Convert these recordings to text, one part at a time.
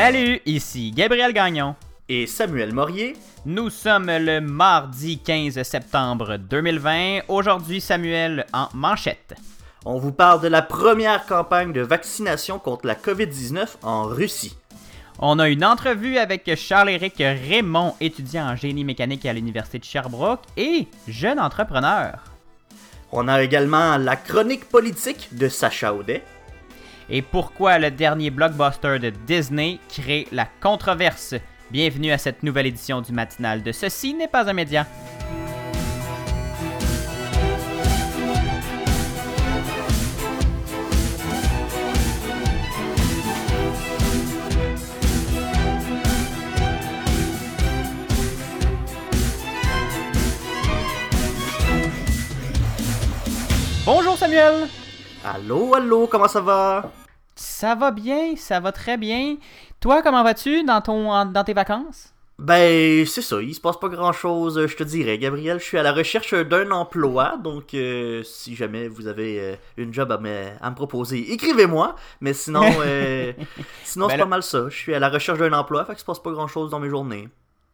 Salut, ici Gabriel Gagnon. Et Samuel Morier. Nous sommes le mardi 15 septembre 2020. Aujourd'hui, Samuel en manchette. On vous parle de la première campagne de vaccination contre la COVID-19 en Russie. On a une entrevue avec Charles-Éric Raymond, étudiant en génie mécanique à l'Université de Sherbrooke et jeune entrepreneur. On a également la chronique politique de Sacha Audet. Et pourquoi le dernier blockbuster de Disney crée la controverse? Bienvenue à cette nouvelle édition du matinal de Ceci n'est pas un média. Bonjour Samuel. Allô, allô, comment ça va? Ça va bien, ça va très bien. Toi, comment vas-tu dans, ton, dans tes vacances? Ben, c'est ça, il se passe pas grand chose, je te dirais, Gabriel. Je suis à la recherche d'un emploi, donc euh, si jamais vous avez euh, une job à me, à me proposer, écrivez-moi. Mais sinon, euh, sinon Ben c'est là- pas mal ça. Je suis à la recherche d'un emploi, fait que se passe pas grand chose dans mes journées.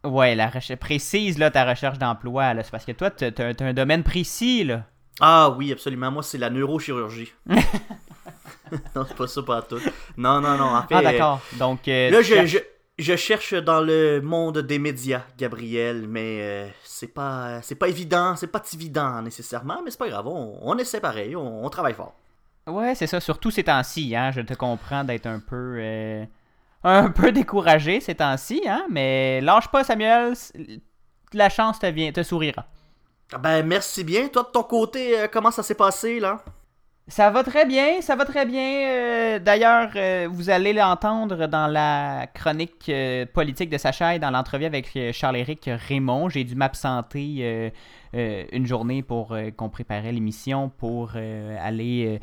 Ouais, la recherche précise là, ta recherche d'emploi, là. C'est parce que toi, t'as t'as un domaine précis, là. Ah oui, absolument. Moi, c'est la neurochirurgie. non, c'est pas ça, pas tout. Non, non, non. En fait, Ah, d'accord. Donc, euh, Là, je, je, je cherche dans le monde des médias, Gabriel, mais euh, c'est pas c'est pas évident, c'est pas évident nécessairement, mais c'est pas grave, on, on essaie pareil, on, on travaille fort. Ouais, c'est ça. Surtout ces temps-ci, hein. Je te comprends d'être un peu... euh, un peu découragé ces temps-ci, hein. Mais lâche pas, Samuel. La chance te, vient, te sourira. Ah Ben merci bien. Toi de ton côté, euh, comment ça s'est passé là? Ça va très bien, ça va très bien. Euh, D'ailleurs, euh, vous allez l'entendre dans la chronique politique de Sacha et dans l'entrevue avec Charles-Éric Raymond. J'ai dû m'absenter une journée pour qu'on préparait l'émission pour aller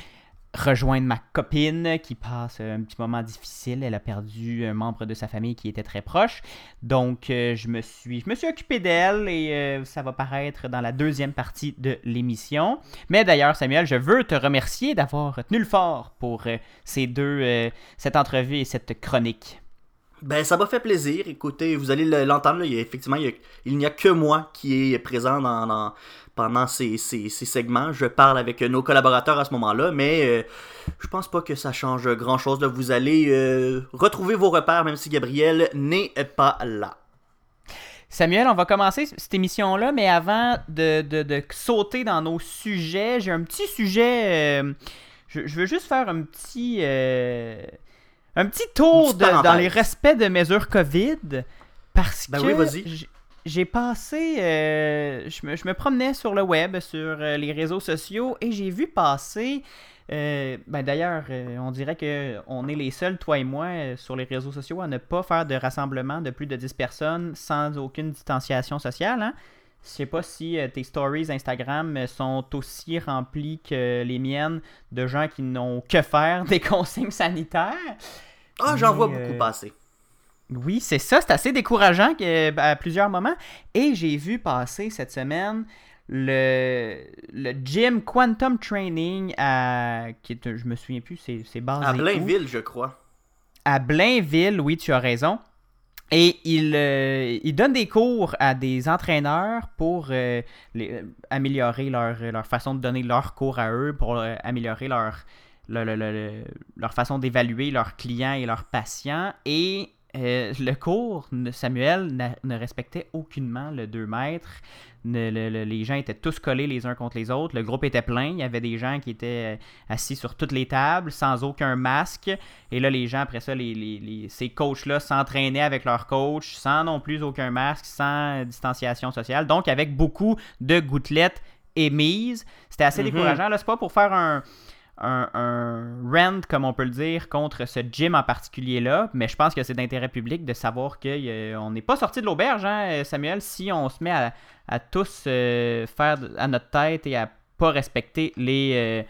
rejoindre ma copine qui passe un petit moment difficile. Elle a perdu un membre de sa famille qui était très proche. Donc, euh, je, me suis, je me suis occupé d'elle et euh, ça va paraître dans la deuxième partie de l'émission. Mais d'ailleurs, Samuel, je veux te remercier d'avoir tenu le fort pour euh, ces deux, euh, cette entrevue et cette chronique. Ben ça m'a fait plaisir. Écoutez, vous allez le- l'entendre il y a, effectivement il, n'y a que moi qui est présent dans- pendant ces, ces- ces segments. Je parle avec nos collaborateurs à ce moment-là, mais euh, je pense pas que ça change grand-chose. Vous allez euh, retrouver vos repères même si Gabriel n'est pas là. Samuel, on va commencer cette émission-là, mais avant de, de- de sauter dans nos sujets, j'ai un petit sujet. euh, je, je veux juste faire un petit. euh, un petit tour de- dans les respects de mesures COVID. Parce Ben que oui, j'ai passé. euh, je, me, je me promenais sur le web, sur euh, les réseaux sociaux, et j'ai vu passer. euh, ben d'ailleurs, euh, on dirait que on est les seuls, toi et moi, sur les réseaux sociaux à ne pas faire de rassemblement de plus de 10 personnes sans aucune distanciation sociale. Hein? Je sais pas si tes stories Instagram sont aussi remplies que les miennes de gens qui n'ont que faire des consignes sanitaires. Ah, j'en Mais, vois beaucoup passer. Oui, c'est ça. C'est assez décourageant que- à plusieurs moments. Et j'ai vu passer cette semaine le, le gym Quantum Training à. Qui est, je me souviens plus, c'est basé À où? Blainville, je crois. À Blainville, oui, tu as raison. Et il, euh, il donne des cours à des entraîneurs pour euh, les- euh, améliorer leur, leur façon de donner leurs cours à eux, pour améliorer leur, le- le- le- le- leur façon d'évaluer leurs clients et leurs patients. Et euh, le cours, Samuel ne respectait aucunement le 2 mètres. Ne- le- le- les gens étaient tous collés les uns contre les autres. Le groupe était plein. Il y avait des gens qui étaient euh, assis sur toutes les tables sans aucun masque. Et là, les gens, après ça, les, les- les- ces coachs-là s'entraînaient avec leur coach sans non plus aucun masque, sans distanciation sociale. Donc, avec beaucoup de gouttelettes émises. C'était assez Mhm. décourageant. Là, c'est pas pour faire un, un, un rant, comme on peut le dire, contre ce gym en particulier-là, mais je pense que c'est d'intérêt public de savoir qu'on n'est pas sorti de l'auberge, hein, Samuel, si on se met à, à tous euh, faire à notre tête et à pas respecter les, euh,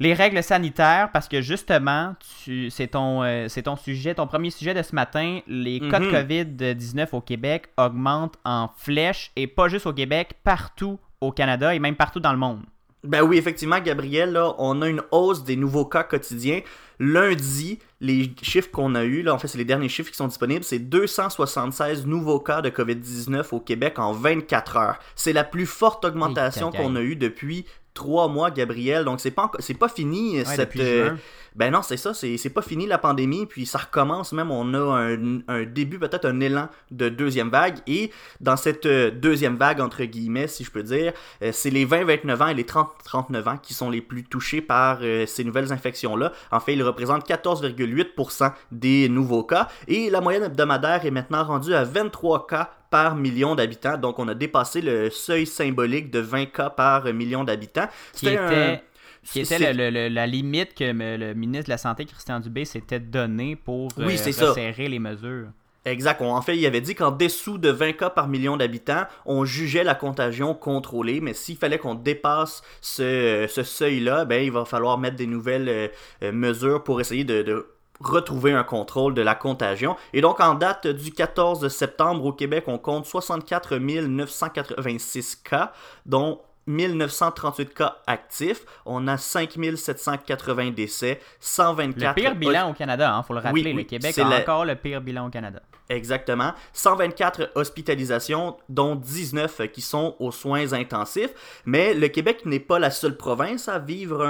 les règles sanitaires, parce que justement, tu- c'est ton, euh, c'est ton sujet, ton premier sujet de ce matin, les cas de Mhm. COVID-19 au Québec augmentent en flèche, et pas juste au Québec, partout au Canada et même partout dans le monde. Ben oui, effectivement, Gabriel, là, on a une hausse des nouveaux cas quotidiens. Lundi, les chiffres qu'on a eus, là, en fait, c'est les derniers chiffres qui sont disponibles, c'est 276 nouveaux cas de COVID-19 au Québec en 24 heures. C'est la plus forte augmentation qu'on a eue depuis trois mois, Gabriel. Donc, c'est pas, c'est pas fini cette. Euh, ben non, c'est ça, c'est pas fini la pandémie, puis ça recommence même. On a un, un début, peut-être un élan de deuxième vague. Et dans cette euh, deuxième vague, entre guillemets, si je peux dire, euh, c'est les 20-29 ans et les 30-39 ans qui sont les plus touchés par ces nouvelles infections-là. En fait, ils représentent 14,8% des nouveaux cas. Et la moyenne hebdomadaire est maintenant rendue à 23 cas par million d'habitants. Donc, on a dépassé le seuil symbolique de 20 cas par million d'habitants. Qui était, qui était la limite que le ministre de la Santé, Christian Dubé, s'était donné pour oui, euh, resserrer les mesures. Exact. En fait, il avait dit qu'en dessous de 20 cas par million d'habitants, on jugeait la contagion contrôlée, mais s'il fallait qu'on dépasse ce, seuil-là, ben, il va falloir mettre des nouvelles euh, euh, mesures pour essayer de retrouver un contrôle de la contagion. Et donc, en date du 14 septembre au Québec, on compte 64 986 cas, dont 1938 cas actifs, on a 5780 décès, 124... Le pire bilan au Canada, il hein, faut le rappeler, le Québec a encore le pire bilan au Canada. Exactement. 124 hospitalisations, dont 19 qui sont aux soins intensifs. Mais le Québec n'est pas la seule province à vivre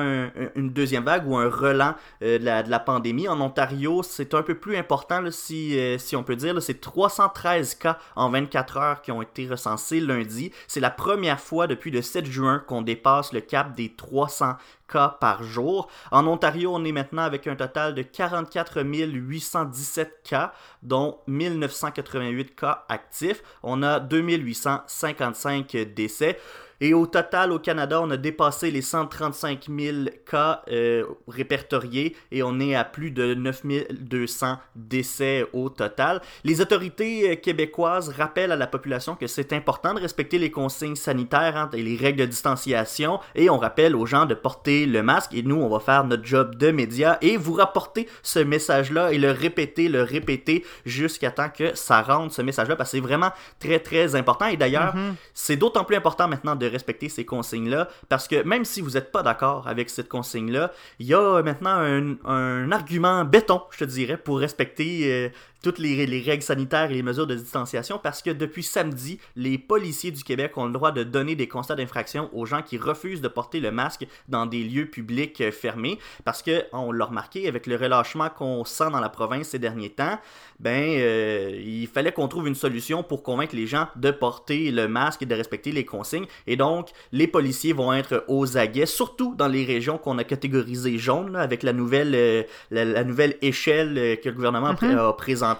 une deuxième vague ou un relent euh, de, la, pandémie. En Ontario, c'est un peu plus important, si, euh, si on peut dire. C'est 313 cas en 24 heures qui ont été recensés lundi. C'est la première fois depuis le 7 juin qu'on dépasse le cap des 300 cas par jour. En Ontario, on est maintenant avec un total de 44 817 cas, dont 1988 cas actifs. On a 2855 décès. Et au total, au Canada, on a dépassé les 135 000 cas euh, répertoriés et on est à plus de 9 200 décès au total. Les autorités euh, québécoises rappellent à la population que c'est important de respecter les consignes sanitaires hein, et les règles de distanciation et on rappelle aux gens de porter le masque et nous, on va faire notre job de médias et vous rapporter ce message-là et le répéter, le répéter jusqu'à temps que ça rentre ce message-là parce que c'est vraiment très très important et d'ailleurs, mm-hmm. c'est d'autant plus important maintenant de respecter ces consignes-là, parce que même si vous n'êtes pas d'accord avec cette consigne-là, il y a maintenant un, un, argument béton, je te dirais, pour respecter euh, toutes les, règles sanitaires et les mesures de distanciation parce que depuis samedi, les policiers du Québec ont le droit de donner des constats d'infraction aux gens qui refusent de porter le masque dans des lieux publics euh, fermés parce que, on l'a remarqué, avec le relâchement qu'on sent dans la province ces derniers temps, ben, euh, il fallait qu'on trouve une solution pour convaincre les gens de porter le masque et de respecter les consignes. Et donc, les policiers vont être aux aguets, surtout dans les régions qu'on a catégorisées jaunes, avec la nouvelle, euh, la, nouvelle échelle que le gouvernement mm-hmm. a présentée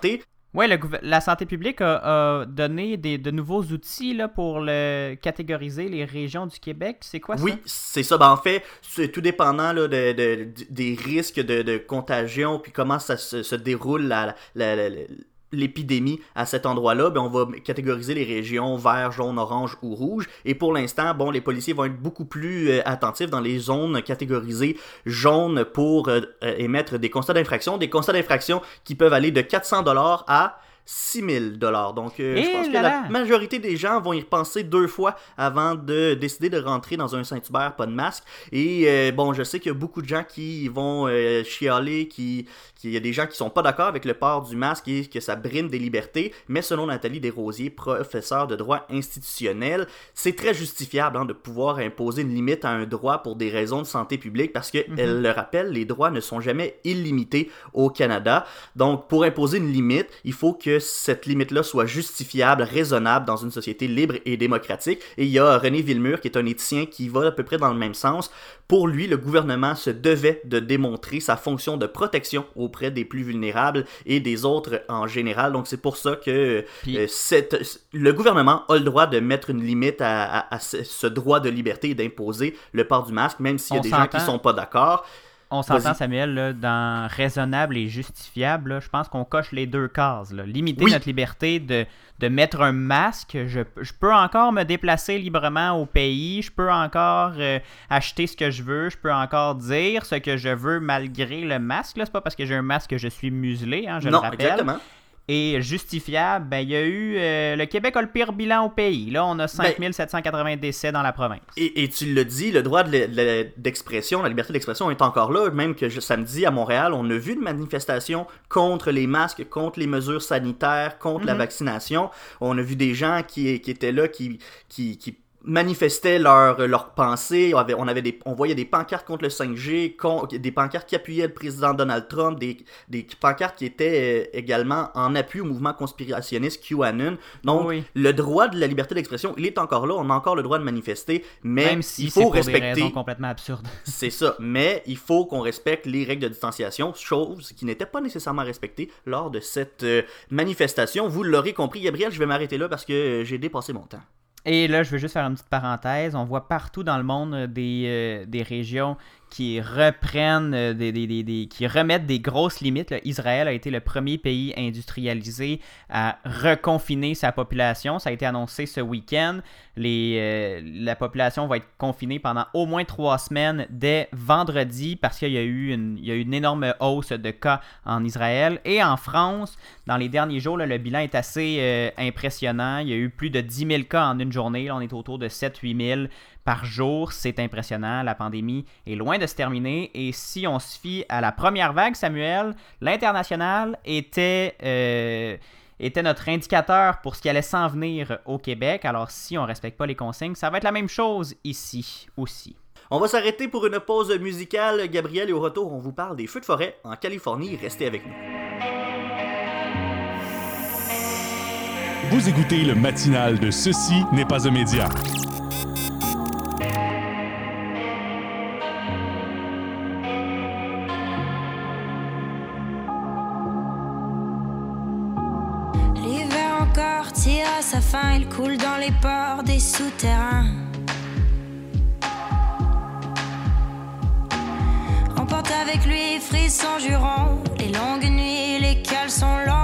oui, la santé publique a, donné de nouveaux outils là, pour le, catégoriser les régions du Québec. C'est quoi ça? Oui, c'est ça. Ben, en fait, c'est tout dépendant là, de, des risques de, contagion, puis comment ça se, déroule la, l'épidémie à cet endroit-là, ben on va catégoriser les régions vert, jaune, orange ou rouge. Et pour l'instant, bon, les policiers vont être beaucoup plus euh, attentifs dans les zones catégorisées jaune pour euh, euh, émettre des constats d'infraction, des constats d'infraction qui peuvent aller de 400 dollars à 6000 dollars. Donc, euh, je pense que la majorité des gens vont y repenser deux fois avant de décider de rentrer dans un Saint-Hubert, pas de masque. Et euh, bon, je sais qu'il y a beaucoup de gens qui vont euh, chialer, qui, il y a des gens qui sont pas d'accord avec le port du masque et que ça brime des libertés. Mais selon Nathalie Desrosiers, professeure de droit institutionnel, c'est très justifiable hein, de pouvoir imposer une limite à un droit pour des raisons de santé publique parce que, mhm. elle le rappelle, les droits ne sont jamais illimités au Canada. Donc, pour imposer une limite, il faut que cette limite-là soit justifiable, raisonnable dans une société libre et démocratique. Et il y a René Villemur, qui est un éthicien, qui va à peu près dans le même sens. Pour lui, le gouvernement se devait de démontrer sa fonction de protection auprès des plus vulnérables et des autres en général. Donc c'est pour ça que euh, le gouvernement a le droit de mettre une limite à, ce droit de liberté et d'imposer le port du masque, même s'il y a des gens qui sont pas d'accord on s'entend, Samuel, dans raisonnable et justifiable. je pense qu'on coche les deux cases. Limiter notre liberté de, de, mettre un masque. Je, peux encore me déplacer librement au pays. Je peux encore euh, acheter ce que je veux. Je peux encore dire ce que je veux malgré le masque. C'est pas parce que j'ai un masque que je suis muselé, hein, je le rappelle. Exactement. Et justifiable, ben, il y a eu. euh, le Québec a le pire bilan au pays. Là, on a 5780 décès dans la province. Et, et tu le dis, le droit de la- la- d'expression, la liberté d'expression est encore là. Même que je- samedi à Montréal, on a vu une manifestation contre les masques, contre les mesures sanitaires, contre la Mhm. vaccination. On a vu des gens qui, qui étaient là, qui, qui, qui manifestaient leurs leur pensées. On, avait, on, avait des, on voyait des pancartes contre le 5G, con- des pancartes qui appuyaient le président Donald Trump, des, des pancartes qui étaient euh, également en appui au mouvement conspirationniste QAnon. Donc, Oui. le droit de la liberté d'expression, il est encore là. On a encore le droit de manifester, mais Même si il faut pour respecter. complètement absurdes. C'est ça. Mais il faut qu'on respecte les règles de distanciation, chose qui n'était pas nécessairement respectée lors de cette euh, manifestation. Vous l'aurez compris, Gabriel, je vais m'arrêter là parce que euh, j'ai dépassé mon temps. Et là, je veux juste faire une petite parenthèse. On voit partout dans le monde euh, des, euh, des régions qui reprennent, euh, des, qui remettent des grosses limites. Israël a été le premier pays industrialisé à reconfiner sa population. Ça a été annoncé ce week-end. Euh, la population va être confinée pendant au moins trois semaines dès vendredi parce qu'il y, a eu une- énorme hausse de cas en Israël. Et en France, dans les derniers jours, le bilan est assez euh, impressionnant. Il y a eu plus de 10 000 cas en une journée. On est autour de 7-8 000 par jour. C'est impressionnant. La pandémie est loin de se terminer. Et si on se fie à la première vague, Samuel, l'international était, euh, était notre indicateur pour ce qui allait s'en venir au Québec. Alors si on ne respecte pas les consignes, ça va être la même chose ici aussi. On va s'arrêter pour une pause musicale, Gabriel, et au retour, on vous parle des feux de forêt en Californie. Restez avec nous. Vous écoutez le matinal de Ceci n'est pas un média. Il coule dans les ports des souterrains. Emporte avec lui frisson jurons, les longues nuits, les caleçons longs. Nous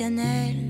conditionnel.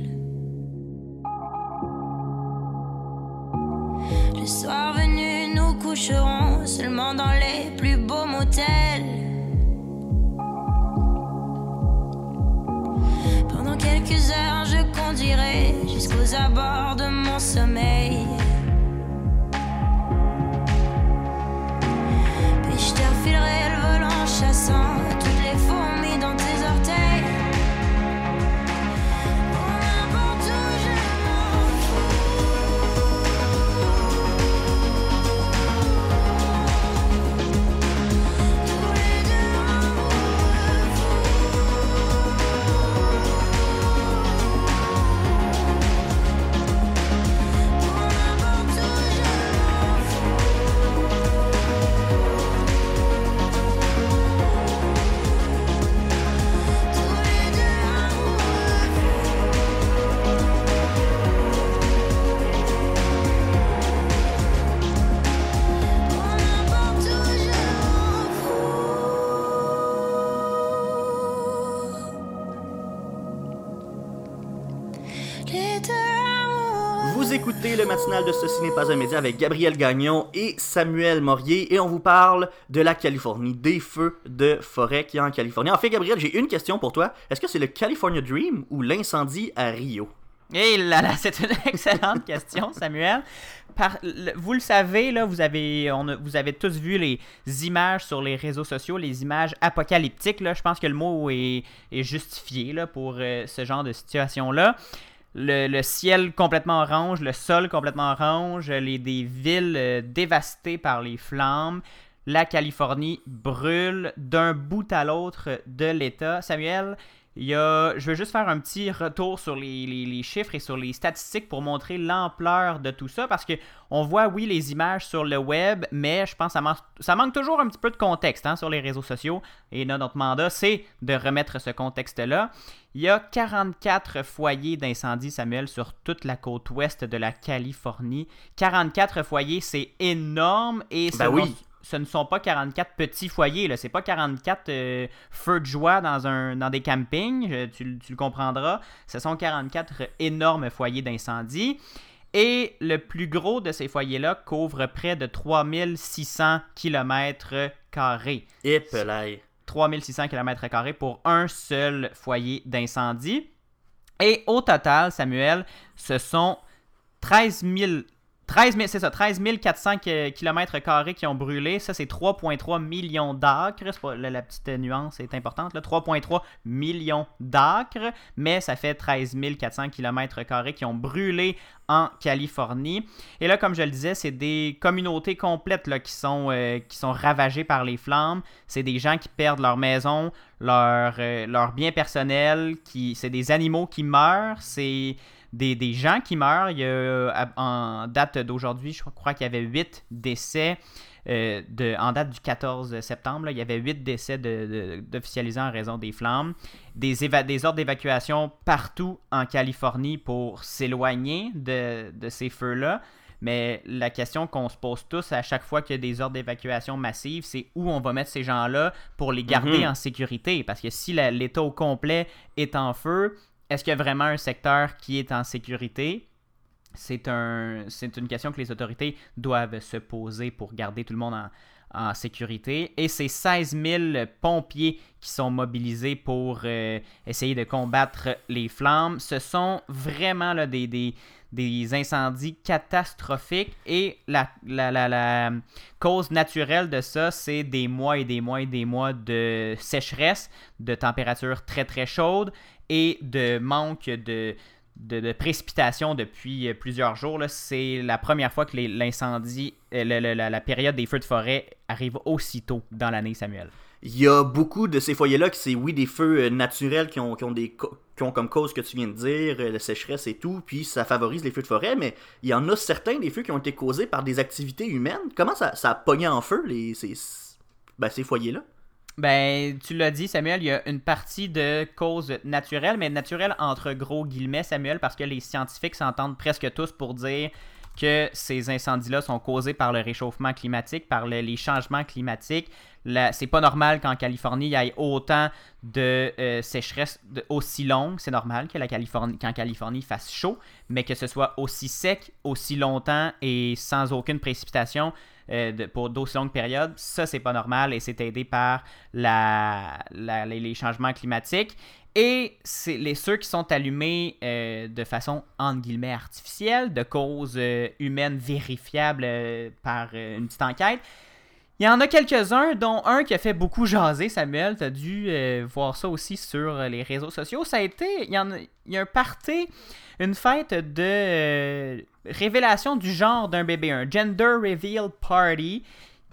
Ceci n'est pas un média avec Gabriel Gagnon et Samuel Morier et on vous parle de la Californie, des feux de forêt qu'il y a en Californie. En fait, Gabriel, j'ai une question pour toi. Est-ce que c'est le California Dream ou l'incendie à Rio? Et là, là, c'est une excellente question, Samuel. Vous le savez, là, vous avez, on a- vous avez tous vu les images sur les réseaux sociaux, les images apocalyptiques. Là, je pense que le mot est, est justifié là, pour euh, ce genre de situation-là. Le, ciel complètement orange, le sol complètement orange, les, des villes euh, dévastées par les flammes. La Californie brûle d'un bout à l'autre de l'État. Samuel, il y a, je veux juste faire un petit retour sur les, les- les chiffres et sur les statistiques pour montrer l'ampleur de tout ça parce que on voit, oui, les images sur le web, mais je pense que ça manque, ça manque toujours un petit peu de contexte hein, sur les réseaux sociaux. Et là, notre mandat, c'est de remettre ce contexte-là. Il y a 44 foyers d'incendie, Samuel, sur toute la côte ouest de la Californie. 44 foyers, c'est énorme et Ben oui. Ce ne sont pas 44 petits foyers, là. C'est pas 44 euh, feux de joie dans, un, dans des campings, euh, tu, tu le comprendras. Ce sont 44 énormes foyers d'incendie. Et le plus gros de ces foyers-là couvre près de 3600 km carrés. Et pelaille. 3600 km pour un seul foyer d'incendie. Et au total, Samuel, ce sont 13 000 13 000, c'est ça, 13 400 km qui ont brûlé. Ça, c'est 3,3 millions d'acres. La, petite nuance est importante. là. 3,3 millions d'acres, mais ça fait 13 400 km qui ont brûlé en Californie. Et là, comme je le disais, c'est des communautés complètes là, qui, sont, euh, qui sont ravagées par les flammes. C'est des gens qui perdent leur maison, leur, euh, leurs biens personnels, c'est des animaux qui meurent, c'est des, des gens qui meurent. Il y a, à- en date d'aujourd'hui, je crois qu'il y avait 8 décès. euh, de, en date du 14 septembre, là, il y avait 8 décès d'officialisés en raison des flammes. Des, éva- des ordres d'évacuation partout en Californie pour s'éloigner de, de ces feux-là. Mais la question qu'on se pose tous à chaque fois qu'il y a des ordres d'évacuation massives, c'est où on va mettre ces gens-là pour les garder Mhm. en sécurité? Parce que si l'État au complet est en feu, est-ce qu'il y a vraiment un secteur qui est en sécurité? C'est un, c'est une question que les autorités doivent se poser pour garder tout le monde en, sécurité. Et c'est 16 000 pompiers qui sont mobilisés pour euh, essayer de combattre les flammes. Ce sont vraiment des, incendies catastrophiques et la, la, cause naturelle de ça, c'est des mois et des mois et des mois de sécheresse, de températures très très chaudes et de manque de, de, précipitation depuis euh, plusieurs jours. C'est la première fois que l'incendie, euh, la, la période des feux de forêt arrive aussitôt dans l'année, Samuel. Il y a beaucoup de ces foyers-là qui c'est, oui, des feux euh, naturels qui ont, qui ont des qui ont comme cause que tu viens de dire, la sécheresse et tout, puis ça favorise les feux de forêt, mais il y en a certains des feux qui ont été causés par des activités humaines. Comment ça, ça a pogné en feu, les, ces, ben, ces foyers-là? Ben, tu l'as dit, Samuel, il y a une partie de cause naturelle, mais naturelle entre gros guillemets, Samuel, parce que les scientifiques s'entendent presque tous pour dire que ces incendies-là sont causés par le réchauffement climatique, par le- les changements climatiques. C'est pas normal qu'en Californie, il y ait autant de euh, sécheresse aussi longue. C'est normal que la Californie, qu'en Californie fasse chaud, mais que ce soit aussi sec, aussi longtemps et sans aucune précipitation euh, de- pour d'aussi longues périodes, ça c'est pas normal et c'est aidé par les, changements climatiques. Et c'est les ceux qui sont allumés euh, de façon entre guillemets artificielle, de cause euh, humaine vérifiable euh, par une petite enquête. Il y en a quelques-uns, dont un qui a fait beaucoup jaser, Samuel. Tu as dû euh, voir ça aussi sur euh, les réseaux sociaux. Ça a été. Il y, a, il y a un party, une fête de euh, révélation du genre d'un bébé, un gender reveal party,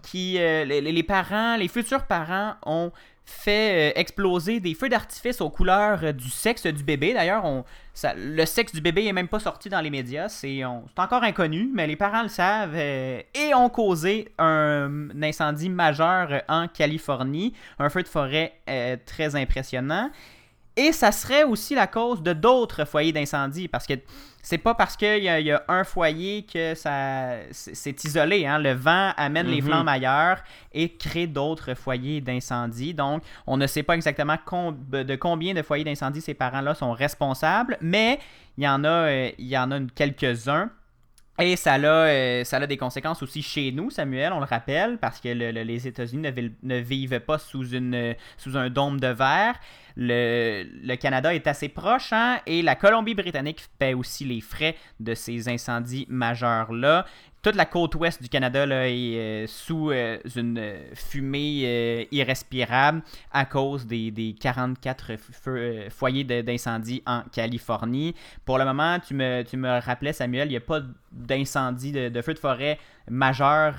qui. les, les parents, les futurs parents ont fait euh, exploser des feux d'artifice aux couleurs euh, du sexe du bébé. D'ailleurs, on, le sexe du bébé est même pas sorti dans les médias. C'est encore inconnu, mais les parents le savent euh, et ont causé un, incendie majeur en Californie. Un feu de forêt très impressionnant. Et ça serait aussi la cause de d'autres foyers d'incendie parce que c'est pas parce qu'il y, a- il y a un foyer que ça c'est isolé. Hein? Le vent amène les Mhm. flammes ailleurs et crée d'autres foyers d'incendie. Donc, on ne sait pas exactement de combien de foyers d'incendie ces parents-là sont responsables, mais il y en a, euh, il y en a quelques-uns. Et ça a, euh, ça a des conséquences aussi chez nous, Samuel, on le rappelle, parce que le- le- les États-Unis ne, ne vivent pas sous, une, sous un dôme de verre. Le, Canada est assez proche, hein, et la Colombie-Britannique paie aussi les frais de ces incendies majeurs-là. Toute la côte ouest du Canada là, est euh, sous euh, une fumée euh, irrespirable à cause des, des 44 feux- euh, foyers d'incendie en Californie. Pour le moment, tu me, tu me rappelais, Samuel, il n'y a pas d'incendie, de, de feu de forêt majeur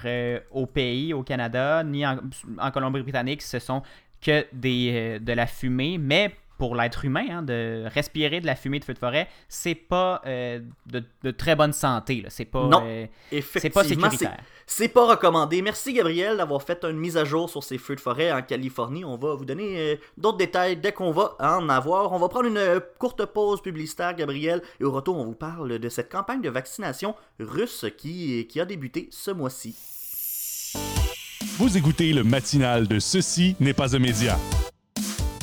au pays, au Canada, ni en, en Colombie-Britannique. Ce sont que des, euh, de la fumée, mais pour l'être humain, hein, de respirer de la fumée de feu de forêt, c'est pas euh, de, de très bonne santé. C'est pas, Non. euh, c'est pas c'est- sécuritaire. C'est pas recommandé. Merci Gabriel d'avoir fait une mise à jour sur ces feux de forêt en Californie. On va vous donner euh, d'autres détails dès qu'on va en avoir. On va prendre une courte pause publicitaire, Gabriel, et au retour, on vous parle de cette campagne de vaccination russe qui, qui a débuté ce mois-ci. Vous écoutez le matinal de Ceci n'est pas un média.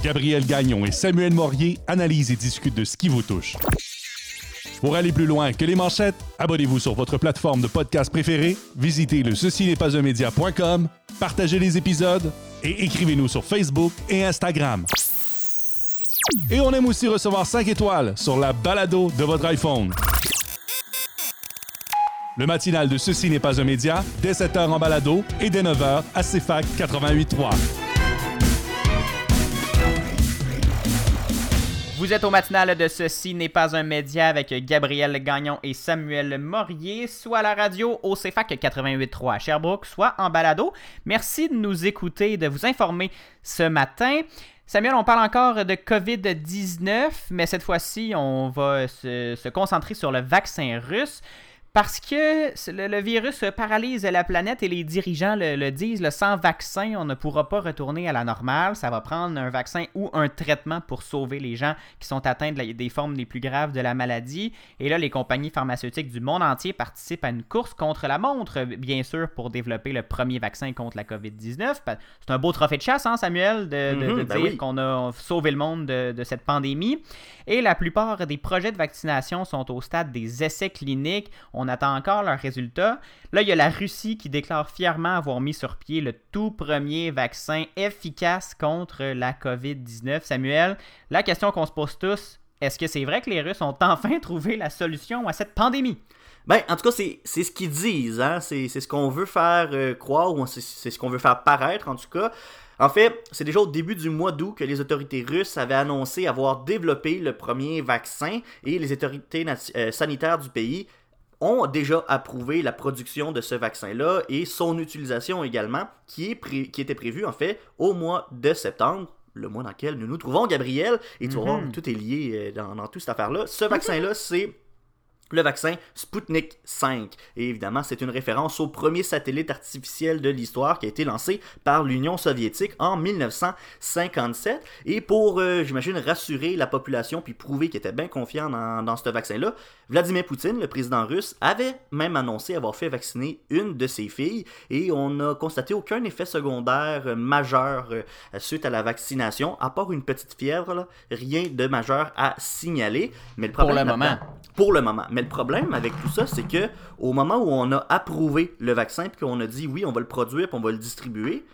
Gabriel Gagnon et Samuel Morier analysent et discutent de ce qui vous touche. Pour aller plus loin que les manchettes, abonnez-vous sur votre plateforme de podcast préférée, visitez le ceci n'est pas un média.com, partagez les épisodes et écrivez-nous sur Facebook et Instagram. Et on aime aussi recevoir 5 étoiles sur la balado de votre iPhone. Le matinal de Ceci n'est pas un média, dès 7h en balado et dès 9h à CFAC 88.3. Vous êtes au matinal de Ceci n'est pas un média avec Gabriel Gagnon et Samuel Morier, soit à la radio au CFAC 88.3 à Sherbrooke, soit en balado. Merci de nous écouter et de vous informer ce matin. Samuel, on parle encore de COVID-19, mais cette fois-ci, on va se, se concentrer sur le vaccin russe. Parce que le, le virus paralyse la planète et les dirigeants le, le disent, le sans vaccin, on ne pourra pas retourner à la normale. Ça va prendre un vaccin ou un traitement pour sauver les gens qui sont atteints de la- des formes les plus graves de la maladie. Et là, les compagnies pharmaceutiques du monde entier participent à une course contre la montre, bien sûr, pour développer le premier vaccin contre la COVID-19. Pa- C'est un beau trophée de chasse, hein, Samuel, de, de- Mhm, de ben dire oui. qu'on a sauvé le monde de, de cette pandémie. Et la plupart des projets de vaccination sont au stade des essais cliniques. On attend encore leurs résultats. Là, il y a la Russie qui déclare fièrement avoir mis sur pied le tout premier vaccin efficace contre la COVID-19. Samuel, la question qu'on se pose tous, est-ce que c'est vrai que les Russes ont enfin trouvé la solution à cette pandémie? Ben, en tout cas, c'est ce qu'ils disent, hein? c'est ce qu'on veut faire euh, croire, ou c'est ce qu'on veut faire paraître, en tout cas. En fait, c'est déjà au début du mois d'août que les autorités russes avaient annoncé avoir développé le premier vaccin et les autorités euh, sanitaires du pays ont déjà approuvé la production de ce vaccin-là et son utilisation également, qui, est pré- qui était prévue en fait au mois de septembre, le mois dans lequel nous nous trouvons, Gabriel, et tu voir, Mhm. tout est lié euh, dans, dans toute cette affaire-là. Ce vaccin-là, c'est le vaccin Sputnik 5. Et évidemment, c'est une référence au premier satellite artificiel de l'histoire qui a été lancé par l'Union soviétique en 1957. Et pour, euh, j'imagine, rassurer la population puis prouver qu'il était bien confiant dans, dans ce vaccin-là, Vladimir Poutine, le président russe, avait même annoncé avoir fait vacciner une de ses filles et on n'a constaté aucun effet secondaire euh, majeur euh, suite à la vaccination, à part une petite fièvre, là, rien de majeur à signaler. Mais le Pour problème le moment. pour le moment. Mais le problème avec tout ça, c'est que au moment où on a approuvé le vaccin puis qu'on a dit oui, on va le produire puis on va le distribuer,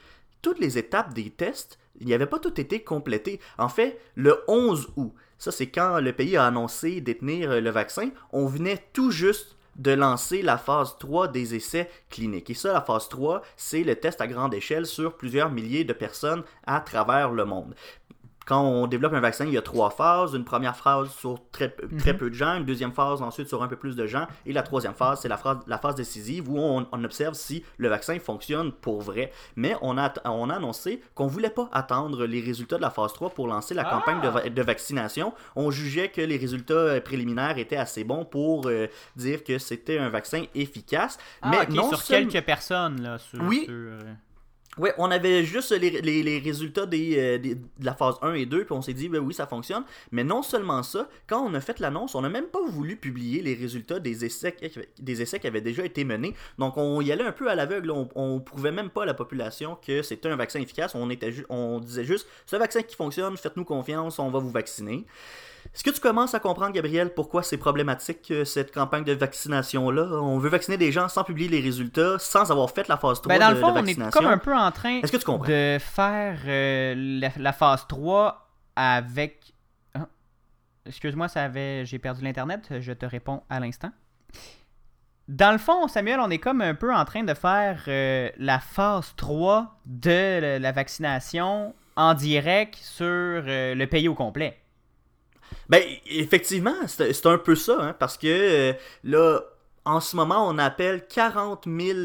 toutes les étapes des tests, il n'y avait pas tout été complété. En fait, le 11 août, ça c'est quand le pays a annoncé détenir euh, le vaccin, on venait tout juste de lancer la phase 3 des essais cliniques. Et ça, la phase 3, c'est le test à grande échelle sur plusieurs milliers de personnes à travers le monde quand on développe un vaccin, il y a trois phases. Une première phase sur très, peu- très peu de gens, une deuxième phase ensuite sur un peu plus de gens, et la troisième phase, c'est la phase, la phase décisive où on, on observe si le vaccin fonctionne pour vrai. Mais on a, on a annoncé qu'on voulait pas attendre les résultats de la phase 3 pour lancer la Ah! campagne de, va- de vaccination. On jugeait que les résultats euh, préliminaires étaient assez bons pour euh, dire que c'était un vaccin efficace. Ah, mais non sur seul- quelques personnes, là. Sur, Oui. sur, euh, Ouais, on avait juste les, résultats euh, de la phase 1 et 2, puis on s'est dit, ben oui, ça fonctionne. Mais non seulement ça, quand on a fait l'annonce, on n'a même pas voulu publier les résultats des essais, des essais qui avaient déjà été menés. Donc on y allait un peu à l'aveugle, on, on prouvait même pas à la population que c'était un vaccin efficace. On, était on disait juste, ce vaccin qui fonctionne, faites-nous confiance, on va vous vacciner. Est-ce que tu commences à comprendre, Gabriel, pourquoi c'est problématique euh, cette campagne de vaccination-là? On veut vacciner des gens sans publier les résultats, sans avoir fait la phase 3 Ben, dans de, le fond, de on est comme un peu en train que tu de faire euh, la, la phase 3 avec. Ah. Excuse-moi, ça avait... j'ai perdu l'Internet. Je te réponds à l'instant. Dans le fond, Samuel, on est comme un peu en train de faire euh, la phase 3 de la- la vaccination en direct sur euh, le pays au complet. Ben, effectivement, c'est un peu ça, hein, parce que euh, là, en ce moment, on appelle 40 000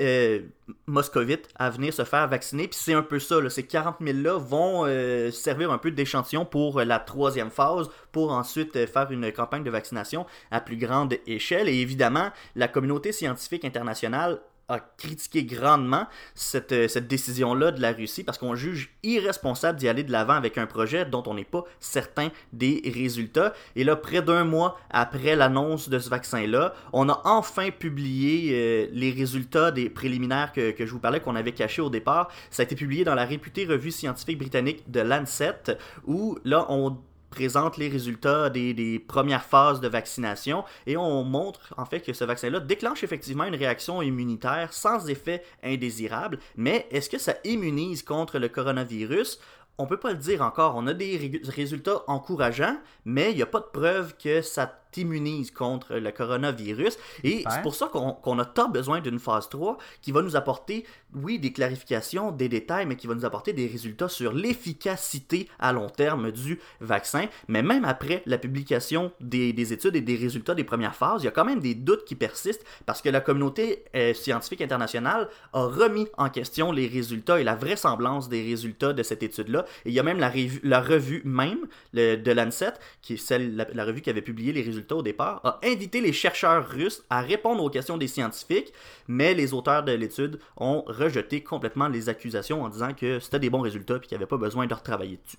euh, moscovites à venir se faire vacciner, puis c'est un peu ça, ces 40 000-là vont euh, servir un peu d'échantillon pour la troisième phase, pour ensuite faire une campagne de vaccination à plus grande échelle, et évidemment, la communauté scientifique internationale a critiqué grandement cette, euh, cette décision-là de la Russie parce qu'on juge irresponsable d'y aller de l'avant avec un projet dont on n'est pas certain des résultats. Et là, près d'un mois après l'annonce de ce vaccin-là, on a enfin publié euh, les résultats des préliminaires que, que je vous parlais qu'on avait cachés au départ. Ça a été publié dans la réputée revue scientifique britannique de Lancet, où là, on présente les résultats des, premières phases de vaccination et on montre en fait que ce vaccin-là déclenche effectivement une réaction immunitaire sans effet indésirable. Mais est-ce que ça immunise contre le coronavirus? On peut pas le dire encore. On a des ré- résultats encourageants, mais il n'y a pas de preuve que ça t'immunise contre le coronavirus. Et c'est pour ça qu'on a tant besoin d'une phase 3 qui va nous apporter, oui, des clarifications, des détails, mais qui va nous apporter des résultats sur l'efficacité à long terme du vaccin. Mais même après la publication des, des études et des résultats des premières phases, il y a quand même des doutes qui persistent parce que la communauté euh, scientifique internationale a remis en question les résultats et la vraisemblance des résultats de cette étude-là. Et il y a même la, la revue même le- de Lancet, qui est celle, la, la revue qui avait publié les résultats au départ, a invité les chercheurs russes à répondre aux questions des scientifiques, mais les auteurs de l'étude ont rejeté complètement les accusations en disant que c'était des bons résultats et qu'il n'y avait pas besoin de retravailler dessus.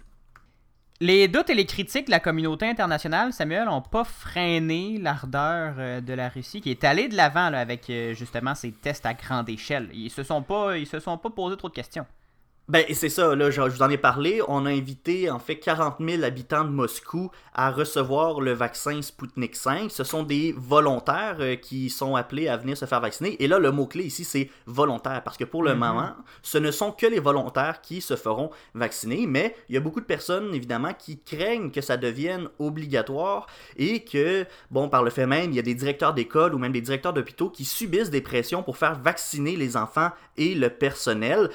Les doutes et les critiques de la communauté internationale, Samuel, n'ont pas freiné l'ardeur euh, de la Russie qui est allée de l'avant avec euh, justement ces tests à grande échelle. Ils se se sont pas posé trop de questions. Ben, c'est ça, là, je, vous en ai parlé. On a invité, en fait, 40 000 habitants de Moscou à recevoir le vaccin Sputnik 5. Ce sont des volontaires euh, qui sont appelés à venir se faire vacciner. Et là, le mot-clé ici, c'est volontaire. Parce que pour le Mhm. moment, ce ne sont que les volontaires qui se feront vacciner. Mais il y a beaucoup de personnes, évidemment, qui craignent que ça devienne obligatoire et que, bon, par le fait même, il y a des directeurs d'école ou même des directeurs d'hôpitaux qui subissent des pressions pour faire vacciner les enfants et le personnel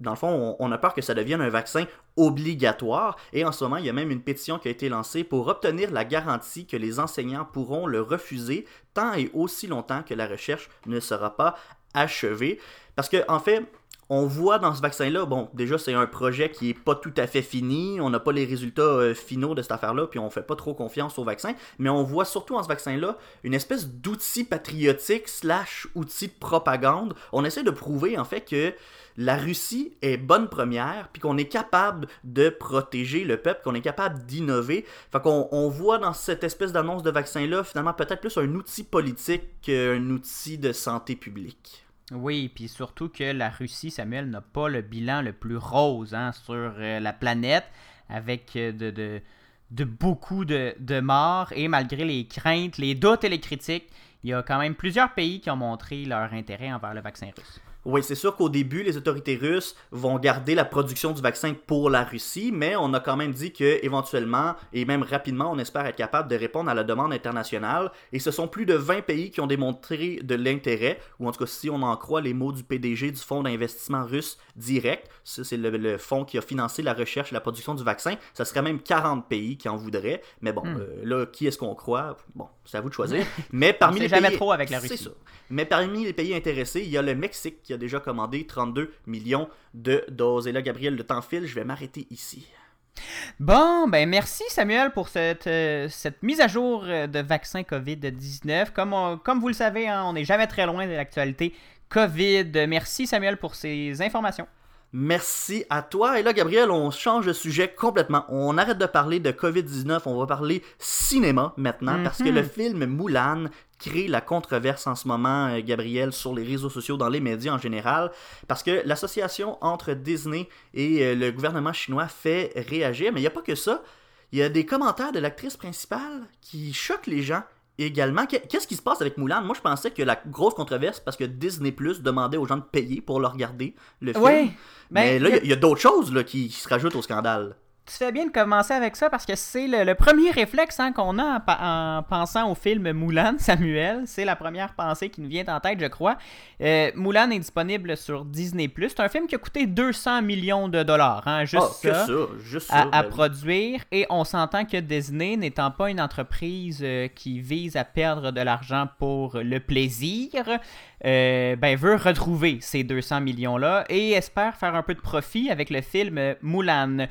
dans le fond, on, a peur que ça devienne un vaccin obligatoire. Et en ce moment, il y a même une pétition qui a été lancée pour obtenir la garantie que les enseignants pourront le refuser tant et aussi longtemps que la recherche ne sera pas achevée. Parce que, en fait, on voit dans ce vaccin-là, bon, déjà, c'est un projet qui est pas tout à fait fini. On n'a pas les résultats euh, finaux de cette affaire-là, puis on fait pas trop confiance au vaccin. Mais on voit surtout en ce vaccin-là une espèce d'outil patriotique slash outil de propagande. On essaie de prouver, en fait, que la Russie est bonne première, puis qu'on est capable de protéger le peuple, qu'on est capable d'innover. Fait qu'on on voit dans cette espèce d'annonce de vaccin-là, finalement, peut-être plus un outil politique qu'un outil de santé publique. Oui, puis surtout que la Russie, Samuel, n'a pas le bilan le plus rose hein, sur euh, la planète, avec euh, de, de, beaucoup de, de morts, et malgré les craintes, les doutes et les critiques, il y a quand même plusieurs pays qui ont montré leur intérêt envers le vaccin russe. Oui, c'est sûr qu'au début, les autorités russes vont garder la production du vaccin pour la Russie, mais on a quand même dit que éventuellement et même rapidement, on espère être capable de répondre à la demande internationale. Et ce sont plus de 20 pays qui ont démontré de l'intérêt, ou en tout cas si on en croit les mots du PDG du Fonds d'investissement russe direct, ça c'est le, le fonds qui a financé la recherche et la production du vaccin, ça serait même 40 pays qui en voudraient. Mais bon, Hmm. euh, là, qui est-ce qu'on croit? Bon, c'est à vous de choisir. Mais parmi sait les jamais pays... trop avec la C'est Russie. ça. Mais parmi les pays intéressés, il y a le Mexique qui a déjà commandé 32 millions de doses. Et là, Gabriel, le temps file, je vais m'arrêter ici. Bon, ben merci Samuel pour cette, euh, cette mise à jour euh, de vaccin COVID-19. Comme, comme vous le savez, hein, on n'est jamais très loin de l'actualité COVID. Merci Samuel pour ces informations. Merci à toi. Et là, Gabriel, on change de sujet complètement. On arrête de parler de COVID-19, on va parler cinéma maintenant, parce que Mhm. le film Moulin crée la controverse en ce moment, euh, Gabriel, sur les réseaux sociaux, dans les médias en général, parce que l'association entre Disney et euh, le gouvernement chinois fait réagir, mais il n'y a pas que ça. il y a des commentaires de l'actrice principale qui choquent les gens également. Qu'est- Qu'est-ce qui se passe avec Mulan? Moi, je pensais que la grosse controverse, parce que Disney Plus demandait aux gens de payer pour le regarder, le film. Ouais. Mais là, il y a- d'autres choses là, qui, qui se rajoutent au scandale. Tu fais bien de commencer avec ça parce que c'est le, le premier réflexe hein, qu'on a en, pensant au film Moulin, Samuel. C'est la première pensée qui nous vient en tête, je crois. Euh, Moulin est disponible sur Disney+. C'est un film qui a coûté 200 millions de dollars, hein, juste Ah, que ça. ça, juste ça. à, ben produire et on s'entend que Disney n'étant pas une entreprise euh, qui vise à perdre de l'argent pour le plaisir, euh, ben veut retrouver ces 200 millions là et espère faire un peu de profit avec le film euh, Mulan.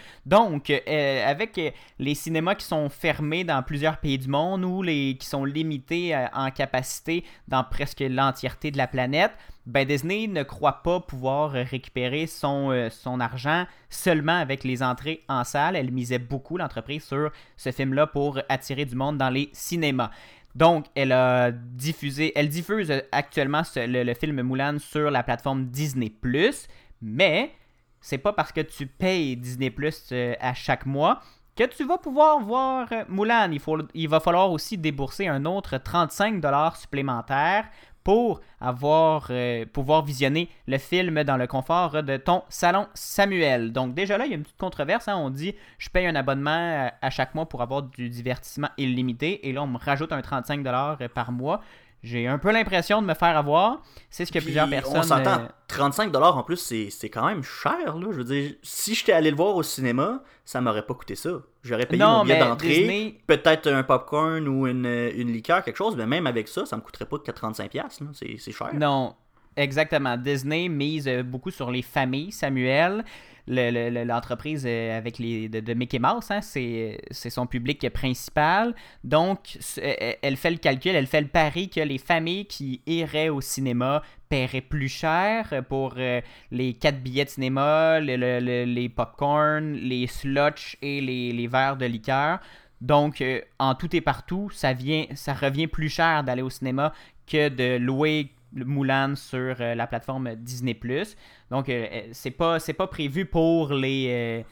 Donc euh, avec euh, les cinémas qui sont fermés dans plusieurs pays du monde ou les qui sont limités euh, en capacité dans presque l'entièreté de la planète, ben Disney ne croit pas pouvoir euh, récupérer son, euh, argent seulement avec les entrées en salle. Elle misait beaucoup, l'entreprise, sur ce film-là pour attirer du monde dans les cinémas. Donc, elle a diffusé, elle diffuse euh, actuellement le film Mulan sur la plateforme Disney+, mais c'est pas parce que tu payes Disney+, euh, à chaque mois que tu vas pouvoir voir euh, Mulan. Il, va falloir aussi débourser un autre 35$ supplémentaires pour avoir, euh, pouvoir visionner le film dans le confort de ton salon Samuel. Donc déjà là, il y a une petite controverse. hein. On dit, je paye un abonnement à chaque mois pour avoir du divertissement illimité. Et là, on me rajoute un 35$ par mois. J'ai un peu l'impression de me faire avoir. C'est ce que Puis, plusieurs personnes... On s'entend, euh, 35$ en plus, c'est quand même cher. Là. Je veux dire, si j'étais allé le voir au cinéma, ça m'aurait pas coûté ça. J'aurais payé Non, mon billet d'entrée, Disney- peut-être un popcorn ou une, une liqueur, quelque chose, mais même avec ça, ça me coûterait pas que 35$. là. C'est c'est cher. Non, exactement. Disney mise euh, beaucoup sur les familles, Samuel. Le- le- L'entreprise euh, avec les de, Mickey Mouse, hein, c'est son public principal. Donc, c- euh, elle fait le calcul, elle fait le pari que les familles qui iraient au cinéma paieraient plus cher pour euh, les quatre billets de cinéma, le- le- le- les popcorn, les slush et les, les verres de liqueur. Donc, euh, en tout et partout, ça, vient, ça revient plus cher d'aller au cinéma que de louer Mulan sur euh, la plateforme Disney+. Donc, euh, euh, c'est pas, pas prévu pour les,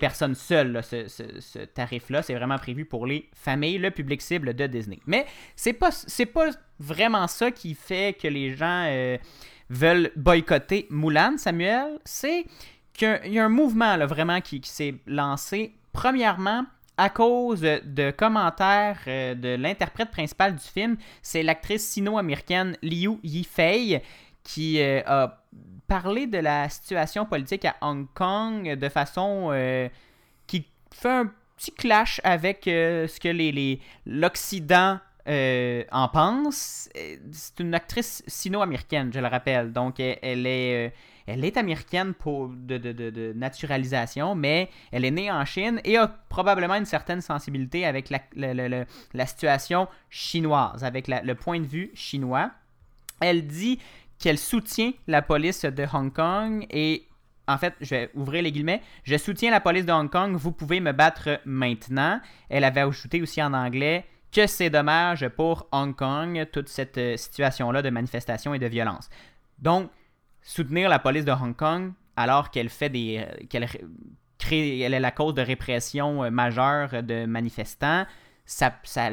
personnes seules, ce, tarif-là. C'est vraiment prévu pour les familles, le public cible de Disney. Mais c'est pas, pas vraiment ça qui fait que les gens veulent boycotter Mulan, Samuel. C'est qu'il y a- un mouvement vraiment qui s'est lancé. Premièrement, à cause de commentaires euh, de l'interprète principal du film, c'est l'actrice sino-américaine Liu Yifei qui euh, a parlé de la situation politique à Hong Kong de façon euh, qui fait un petit clash avec ce que les, les- l'Occident euh, en pense. Euh, C'est une actrice sino-américaine, je le rappelle. Donc, elle, est, euh, elle est américaine pour, de, de- de- naturalisation, mais elle est née en Chine et a probablement une certaine sensibilité avec la, le- le- la situation chinoise, avec la- le point de vue chinois. Elle dit qu'elle soutient la police de Hong Kong et en fait, je vais ouvrir les guillemets. Je soutiens la police de Hong Kong. Vous pouvez me battre maintenant. Elle avait ajouté aussi en anglais que c'est dommage pour Hong Kong, toute cette euh, situation-là de manifestation et de violence. Donc, soutenir la police de Hong Kong alors qu'elle fait des. euh, qu'elle ré- crée, elle est la cause de répression euh, majeure de manifestants, ça, ça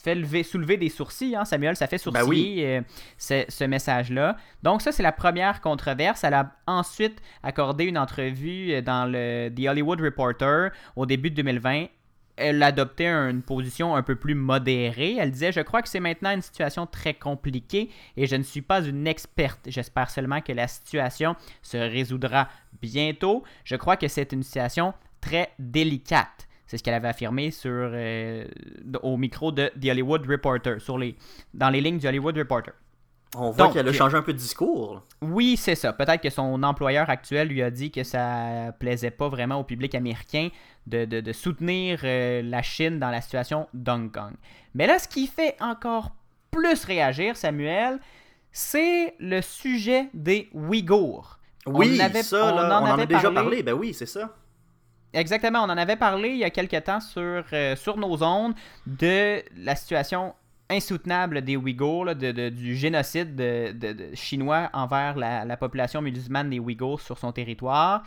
fait lever, soulever des sourcils, hein, Samuel, ça fait sourciller Ben oui. euh, ce, message-là. Donc ça, c'est la première controverse. Elle a ensuite accordé une entrevue dans le The Hollywood Reporter au début de 2020. Elle adoptait une position un peu plus modérée. Elle disait Je crois que c'est maintenant une situation très compliquée et je ne suis pas une experte. J'espère seulement que la situation se résoudra bientôt. Je crois que c'est une situation très délicate. C'est ce qu'elle avait affirmé sur, euh, au micro de The Hollywood Reporter, sur les, dans les lignes du Hollywood Reporter. On voit qu'elle a changé un peu de discours. Oui, c'est ça. Peut-être que son employeur actuel lui a dit que ça plaisait pas vraiment au public américain de, de- de soutenir euh, la Chine dans la situation d'Hong Kong. Mais là, ce qui fait encore plus réagir, Samuel, c'est le sujet des Ouïghours. Oui, avait- ça, on là, en on en avait a déjà parlé. parlé. Ben oui, c'est ça. Exactement, on en avait parlé il y a quelques temps sur, euh, sur nos ondes de la situation insoutenable des Ouïghours, là, de, de- du génocide de, de- de chinois envers la, la population musulmane des Ouïghours sur son territoire.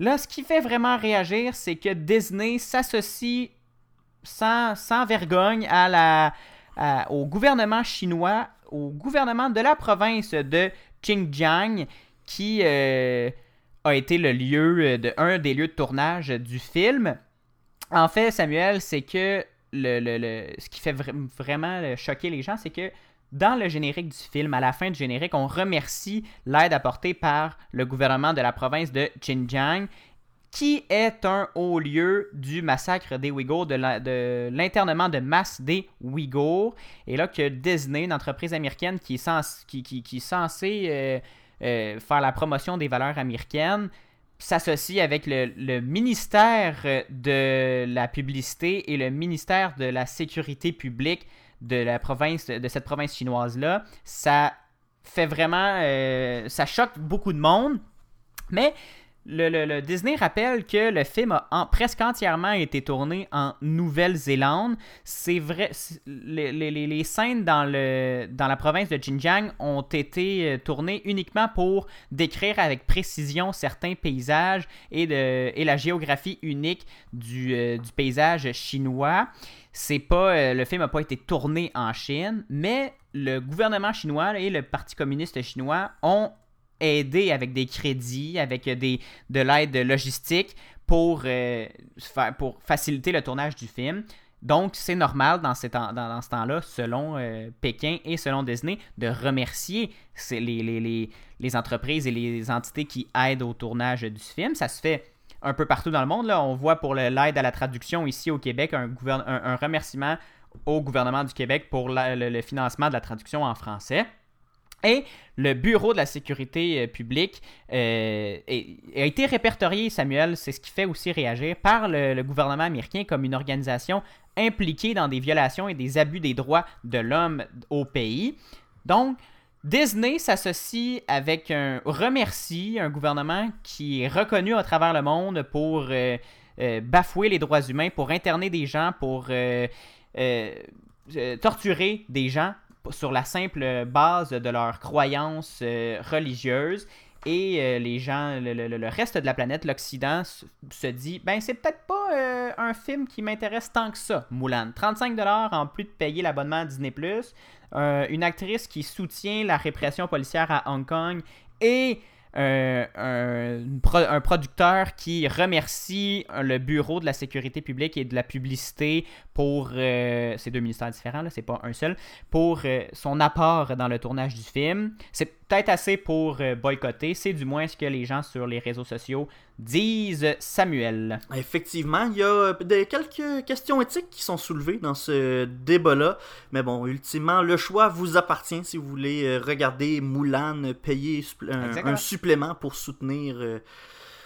Là, ce qui fait vraiment réagir, c'est que Disney s'associe sans, vergogne au gouvernement chinois, au gouvernement de la province de Xinjiang, qui euh, a été le lieu euh, de un des lieux de tournage du film. En fait, Samuel, c'est que ce qui fait vra- vraiment choquer les gens, c'est que dans le générique du film, à la fin du générique, on remercie l'aide apportée par le gouvernement de la province de Xinjiang, qui est un haut lieu du massacre des Ouïghours, de l'internement de masse des Ouïghours. Et là que Disney, une entreprise américaine qui est, censée euh, euh, faire la promotion des valeurs américaines, s'associe avec le ministère de la publicité et le ministère de la sécurité publique de la province de cette province chinoise là ça fait vraiment euh, ça choque beaucoup de monde mais le, le- Disney rappelle que le film a presque entièrement été tourné en Nouvelle-Zélande. C'est vrai, les- les- les scènes dans, le, dans la province de Xinjiang ont été euh, tournées uniquement pour décrire avec précision certains paysages et, de, et la géographie unique du, euh, du paysage chinois. C'est pas, euh, le film n'a pas été tourné en Chine, mais le gouvernement chinois et le Parti communiste chinois ont aidé avec des crédits, avec des, de l'aide logistique pour, euh, pour faciliter le tournage du film. Donc, c'est normal dans, ces ce temps-là, selon euh, Pékin et selon Disney, de remercier les entreprises et les entités qui aident au tournage du film. Ça se fait un peu partout dans le monde. Là. On voit pour l'aide à la traduction ici au Québec un, un- remerciement au gouvernement du Québec pour le- financement de la traduction en français. Et le Bureau de la sécurité euh, publique euh, a été répertorié, Samuel, c'est ce qui fait aussi réagir, par le gouvernement américain comme une organisation impliquée dans des violations et des abus des droits de l'homme au pays. Donc, Disney s'associe avec un remercie un gouvernement qui est reconnu à travers le monde pour euh, euh, bafouer les droits humains, pour interner des gens, pour euh, torturer des gens sur la simple base de leurs croyances religieuses. Et les gens, le, le- reste de la planète, l'Occident, se dit ben c'est peut-être pas euh, un film qui m'intéresse tant que ça, Moulin. 35$ en plus de payer l'abonnement à Disney+. Euh, une actrice qui soutient la répression policière à Hong Kong et euh, un, un producteur qui remercie le Bureau de la sécurité publique et de la publicité pour... euh, c'est deux ministères différents, c'est pas un seul. Pour son apport dans le tournage du film. Peut-être assez pour euh, boycotter. C'est du moins ce que les gens sur les réseaux sociaux disent, Samuel. Effectivement, il y a des, quelques questions éthiques qui sont soulevées dans ce débat-là. Mais bon, ultimement, le choix vous appartient si vous voulez euh, regarder Moulin payer un supplément pour soutenir.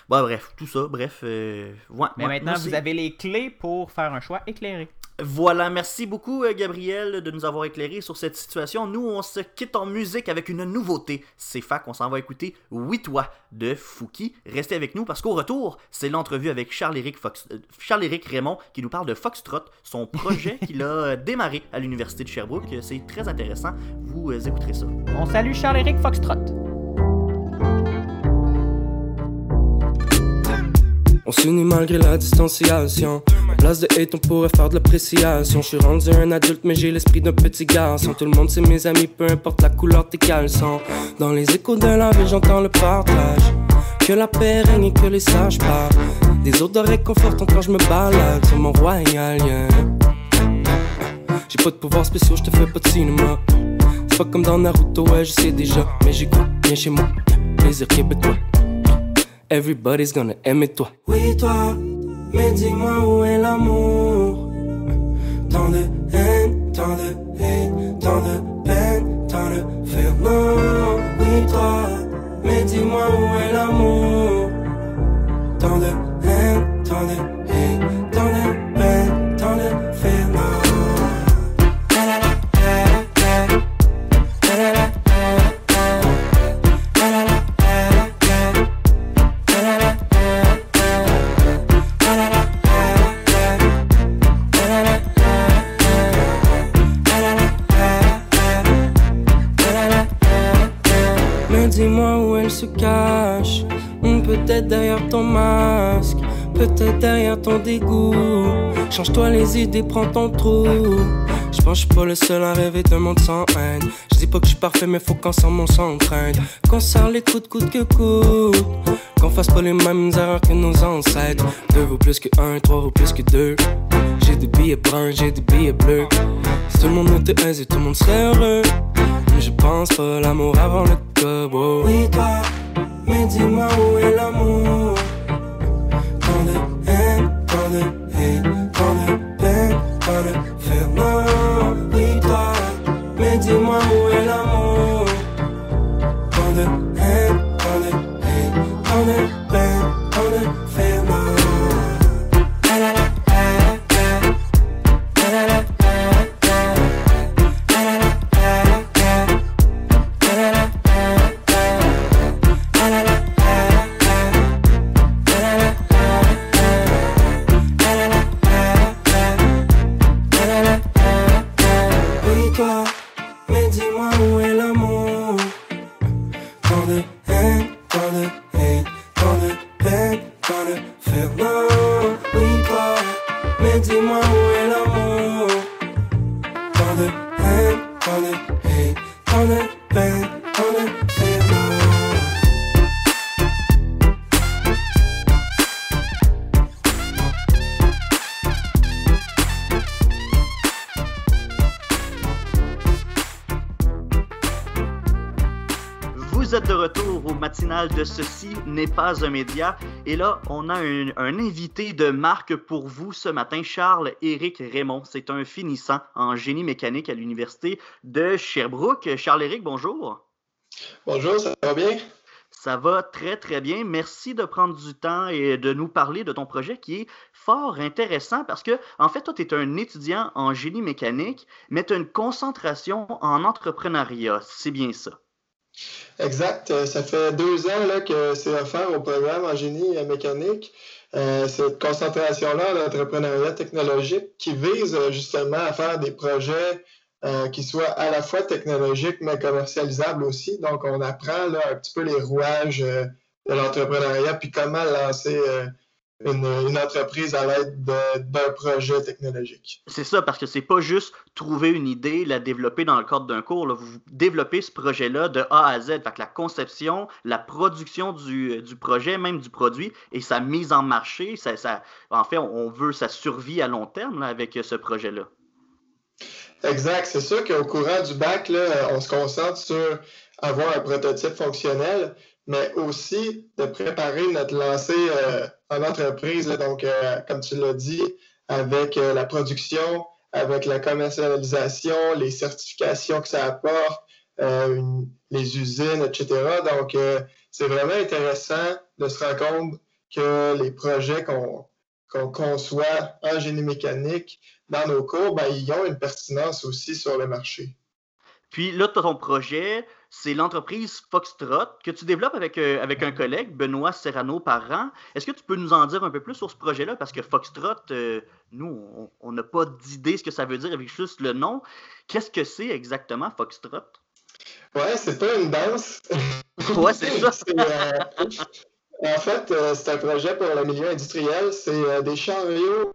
Bon, bref, tout ça, bref. euh, ouais, Mais maintenant, moi, vous avez les clés pour faire un choix éclairé. Voilà, merci beaucoup euh, Gabriel de nous avoir éclairé sur cette situation. Nous, on se quitte en musique avec une nouveauté. C'est fac, on s'en va écouter Oui Toi de Fouki. Restez avec nous parce qu'au retour, c'est l'entrevue avec Charles-Éric Fox... euh, Raymond qui nous parle de Foxtrot, son projet qu'il a euh, démarré à l'Université de Sherbrooke. C'est très intéressant. Vous écouterez ça. On salue Charles-Éric Foxtrot. On s'unit malgré la distanciation. En place de hate, on pourrait faire de l'appréciation. Je suis rendu un adulte, mais j'ai l'esprit d'un petit garçon. Tout le monde, c'est mes amis, peu importe la couleur de tes caleçons. Dans les échos de la j'entends le partage. Que la paix règne et que les sages parlent. Des odeurs réconfortantes quand je me balade sur mon royal. J'ai pas de pouvoir spéciaux, je te fais pas de cinéma. C'est pas comme dans Naruto, ouais, je sais déjà. Mais j'écoute bien chez moi. Plaisir québécois. Everybody's gonna aimer toi. Oui, toi, mais dis-moi où est l'amour. Tant de haine, tant de haine, tant de Change-toi les idées, prends ton trou. Je pense pas le seul à rêver d'un monde sans haine. Je dis pas que je suis parfait, mais faut qu'on s'en mon sans crainte. Qu'on serre les coups de coude que coude. Qu'on fasse pas les mêmes erreurs que nos ancêtres. Deux vaut plus que un, trois vaut plus que deux. J'ai des billets bruns, j'ai des billets bleus. Si tout le monde était aisé, tout le monde serait heureux. Mais je pense pas l'amour avant le club. Oh. Oui, toi, mais dis-moi où est l'amour. Tant de haine, tant Tant de haine, tant de hate, tant de peine, de Ceci n'est pas un média. Et là, on a un, un invité de marque pour vous ce matin, Charles-Éric Raymond. C'est un finissant en génie mécanique à l'Université de Sherbrooke. Charles-Éric, bonjour. Bonjour, ça va bien? Ça va très très bien. Merci de prendre du temps et de nous parler de ton projet qui est fort intéressant parce que, en fait, toi, tu es un étudiant en génie mécanique, mais tu as une concentration en entrepreneuriat. C'est bien ça. Exact. Euh, Ça fait deux ans que c'est offert au programme en génie mécanique. Euh, cette concentration-là en entrepreneuriat technologique qui vise euh, justement à faire des projets qui soient à la fois technologiques mais commercialisables aussi. Donc, on apprend là, un petit peu les rouages de l'entrepreneuriat puis comment lancer une, une entreprise à l'aide de- d'un projet technologique. C'est ça, parce que c'est pas juste trouver une idée, la développer dans le cadre d'un cours. là. Vous développez ce projet-là de A à Z. Fait que la conception, la production du, du projet, même du produit, et sa mise en marché, ça, ça- en fait, on veut sa survie à long terme là, avec ce projet-là. Exact. C'est sûr qu'au courant du bac, là, on se concentre sur avoir un prototype fonctionnel, mais aussi de préparer notre lancée euh, en entreprise. donc, euh, comme tu l'as dit, avec euh, la production, avec la commercialisation, les certifications que ça apporte, les usines, etc. Donc, c'est vraiment intéressant de se rendre compte que les projets qu'on qu'on conçoit en génie mécanique dans nos cours, ben, ils ont une pertinence aussi sur le marché. Puis là, ton projet, c'est l'entreprise Foxtrot que tu développes avec, euh, avec un collègue, Benoît Serrano Parent. Est-ce que tu peux nous en dire un peu plus sur ce projet-là? Parce que Foxtrot, euh, nous, on- n'a pas d'idée ce que ça veut dire avec juste le nom. Qu'est-ce que c'est exactement Foxtrot? Ouais, c'est pas une danse. Ouais, c'est ça. Euh, en fait, c'est un projet pour le milieu industriel. C'est des chariots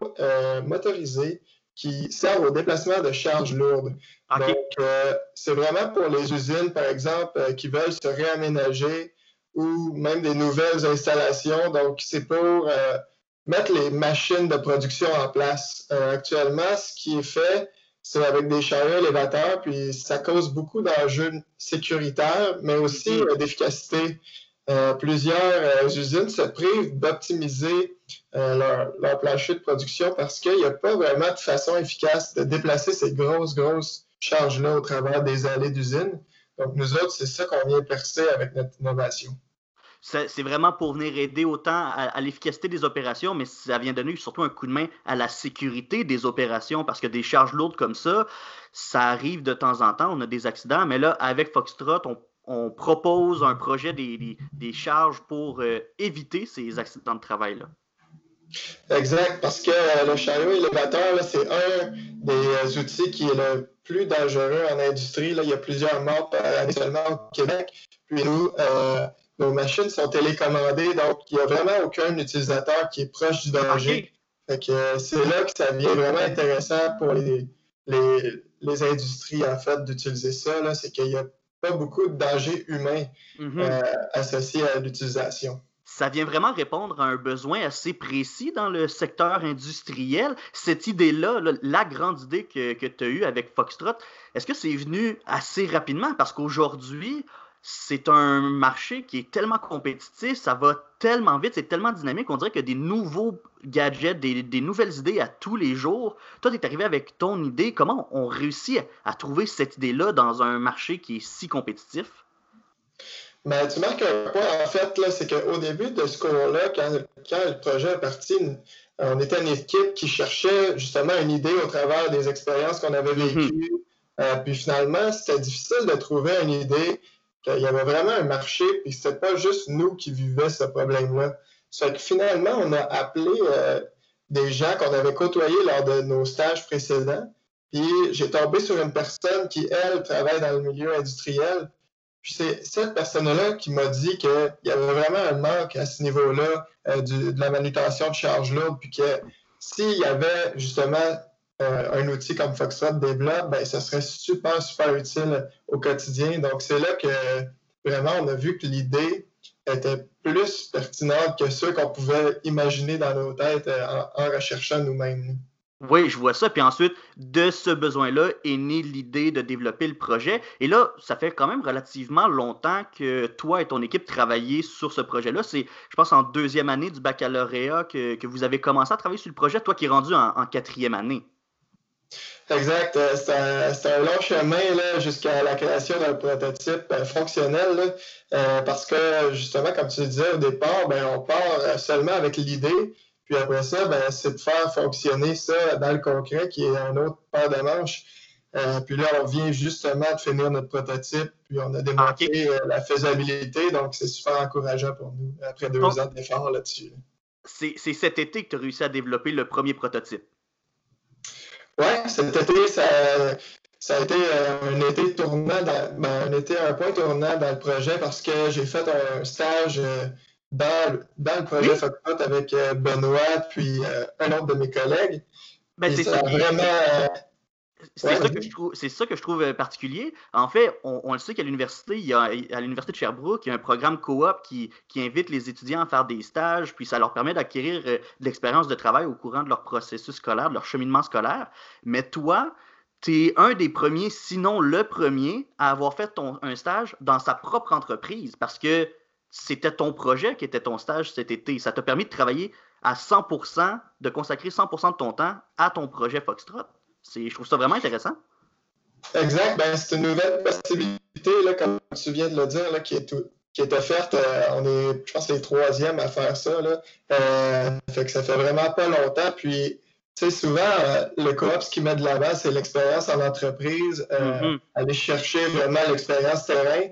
motorisés qui servent au déplacement de charges lourdes. Donc, euh, c'est vraiment pour les usines, par exemple, euh, qui veulent se réaménager ou même des nouvelles installations. Donc, c'est pour euh, mettre les machines de production en place. Actuellement, ce qui est fait, c'est avec des chariots élévateurs, puis ça cause beaucoup d'enjeux sécuritaires, mais aussi Mhm. d'efficacité. Plusieurs usines se privent d'optimiser euh, leur, leur plancher de production parce qu'il n'y a pas vraiment de façon efficace de déplacer ces grosses, grosses charges-là au travers des allées d'usine. Donc, nous autres, c'est ça qu'on vient percer avec notre innovation. C'est vraiment pour venir aider autant à, l'efficacité des opérations, mais ça vient donner surtout un coup de main à la sécurité des opérations parce que des charges lourdes comme ça, ça arrive de temps en temps. On a des accidents, mais là, avec Foxtrot, on, on propose un projet des, des- des charges pour euh, éviter ces accidents de travail-là. Exact, parce que euh, le chariot élévateur, c'est un des euh, outils qui est le plus dangereux en industrie. Là. Il y a plusieurs morts par année seulement au Québec. Puis nous, euh, nos machines sont télécommandées, donc il n'y a vraiment aucun utilisateur qui est proche du danger. c'est là que ça devient vraiment intéressant pour les, les, industries en fait d'utiliser ça. C'est qu'il n'y a pas beaucoup de danger humain mm-hmm. euh, associé à l'utilisation ça vient vraiment répondre à un besoin assez précis dans le secteur industriel. Cette idée-là, la grande idée que, que tu as eue avec Foxtrot, est-ce que c'est venu assez rapidement? Parce qu'aujourd'hui, c'est un marché qui est tellement compétitif, ça va tellement vite, c'est tellement dynamique, on dirait que des nouveaux gadgets, des, nouvelles idées à tous les jours. Toi, tu es arrivé avec ton idée. Comment on réussit à trouver cette idée-là dans un marché qui est si compétitif? Mais tu marques un point, en fait, là, c'est qu'au début de ce cours-là, quand, le projet est parti, on était une équipe qui cherchait justement une idée au travers des expériences qu'on avait mhm. vécues. Euh, puis finalement, c'était difficile de trouver une idée qu'il y avait vraiment un marché, puis c'était pas juste nous qui vivions ce problème-là. Ça fait que finalement, on a appelé euh, des gens qu'on avait côtoyés lors de nos stages précédents. Puis j'ai tombé sur une personne qui, elle, travaille dans le milieu industriel. Puis c'est cette personne-là qui m'a dit qu'il y avait vraiment un manque à ce niveau-là euh, de la manutention de charge lourde, puis que s'il y avait justement euh, un outil comme Foxtrot développe, ben, ça serait super, super utile au quotidien. Donc c'est là que vraiment on a vu que l'idée était plus pertinente que ceux qu'on pouvait imaginer dans nos têtes euh, en recherchant nous-mêmes. Oui, je vois ça. Puis ensuite, de ce besoin-là est née l'idée de développer le projet. Et là, ça fait quand même relativement longtemps que toi et ton équipe travaillez sur ce projet-là. C'est, je pense, en deuxième année du baccalauréat que, vous avez commencé à travailler sur le projet, toi qui es rendu en, quatrième année. Exact. Euh, c'est un, long chemin jusqu'à la création d'un prototype euh, fonctionnel. Euh, parce que, justement, comme tu disais au départ, ben, on part seulement avec l'idée. Puis après ça, ben, c'est de faire fonctionner ça dans le concret, qui est un autre paire de manches. Euh, puis là, on vient justement de finir notre prototype, puis on a démontré euh, la faisabilité, donc c'est super encourageant pour nous, après deux ans d'efforts là-dessus. C'est cet été que tu as réussi à développer le premier prototype? Oui, cet été, ça, a été euh, un été tournant, ben, un été un point tournant dans le projet parce que j'ai fait un stage dans, le projet oui? avec euh, Benoît, puis euh, un autre de mes collègues. Ben, c'est ça, vraiment. Euh, ça, que je trouve, ça que je trouve particulier. En fait, on, le sait qu'à l'université, il y a, à l'université de Sherbrooke, il y a un programme coop qui, qui invite les étudiants à faire des stages, puis ça leur permet d'acquérir de l'expérience de travail au courant de leur processus scolaire, de leur cheminement scolaire. Mais toi, tu es un des premiers, sinon le premier, à avoir fait ton, un stage dans sa propre entreprise parce que c'était ton projet qui était ton stage cet été. Ça t'a permis de travailler à 100%, de consacrer 100% de ton temps à ton projet Foxtrot. Je trouve ça vraiment intéressant. Exact. Ben, c'est une nouvelle possibilité, là, comme tu viens de le dire, qui, est qui est offerte. Euh, on est, je pense, les troisièmes à faire ça. Là. Euh, fait que ça fait vraiment pas longtemps. Puis, tu sais, souvent, euh, le coop, ce qui met de l'avant, c'est l'expérience en entreprise, mm-hmm. aller chercher vraiment l'expérience terrain.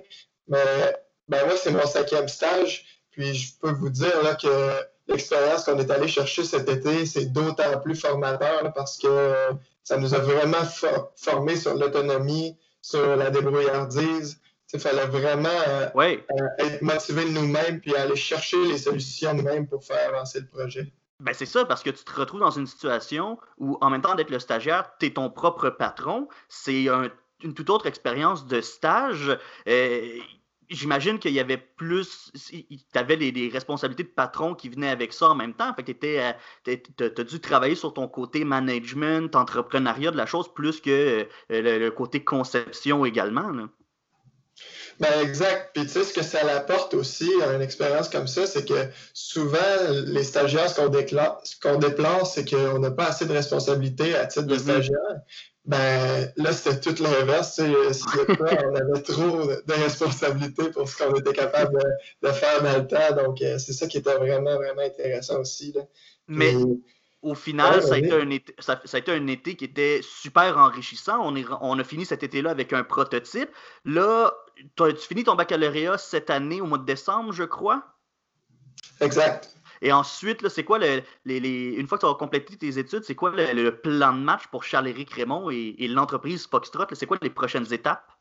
Mais ben moi, c'est mon cinquième stage. Puis je peux vous dire là, que l'expérience qu'on est allé chercher cet été, c'est d'autant plus formateur parce que ça nous a vraiment formé sur l'autonomie, sur la débrouillardise. Il fallait vraiment euh, euh, être motivé nous-mêmes puis aller chercher les solutions nous-mêmes pour faire avancer le projet. Ben c'est ça, parce que tu te retrouves dans une situation où, en même temps d'être le stagiaire, tu es ton propre patron. C'est une toute autre expérience de stage. Euh, j'imagine qu'il y avait plus. Tu avais les, responsabilités de patron qui venaient avec ça en même temps. Fait que tu euh, as dû travailler sur ton côté management, entrepreneuriat de la chose, plus que euh, le, côté conception également. Ben exact. Puis tu sais, ce que ça apporte aussi à une expérience comme ça, c'est que souvent, les stagiaires, ce qu'on déplace, c'est qu'on n'a pas assez de responsabilités à titre de mm-hmm. stagiaire. Ben là, c'était tout l'inverse. on avait trop de responsabilités pour ce qu'on était capable de, faire dans le temps. Donc, euh, c'est ça qui était vraiment, vraiment intéressant aussi. Mais au final, ça, a été un été, ça, a été un été qui était super enrichissant. On, est, on a fini cet été-là avec un prototype. Là, tu finis ton baccalauréat cette année au mois de décembre, je crois? Exact. Et ensuite, c'est quoi le, les, une fois que tu as complété tes études, c'est quoi le, plan de match pour Charles-Éric Raymond et, l'entreprise Foxtrot? C'est quoi les prochaines étapes?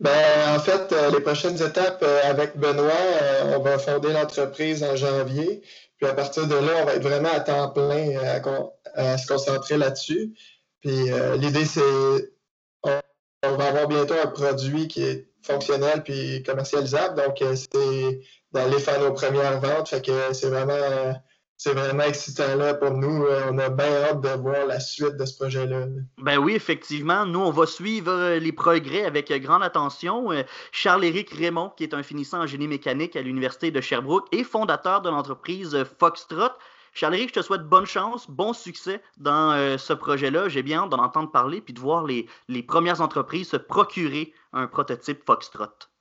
Ben, en fait, les prochaines étapes avec Benoît, on va fonder l'entreprise en janvier. Puis à partir de là, on va être vraiment à temps plein à, se concentrer là-dessus. Puis l'idée, c'est on, va avoir bientôt un produit qui est fonctionnel puis commercialisable. Donc, c'est d'aller faire nos premières ventes. C'est vraiment c'est vraiment excitant là pour nous. Euh, on a bien hâte de voir la suite de ce projet-là. Ben oui, effectivement. Nous, on va suivre euh, les progrès avec euh, grande attention. Charles-Éric Raymond, qui est un finissant en génie mécanique à l'Université de Sherbrooke et fondateur de l'entreprise Foxtrot. Charles-Éric, je te souhaite bonne chance, bon succès dans ce projet-là. J'ai bien hâte d'en entendre parler puis de voir les, les premières entreprises se procurer un prototype Foxtrot.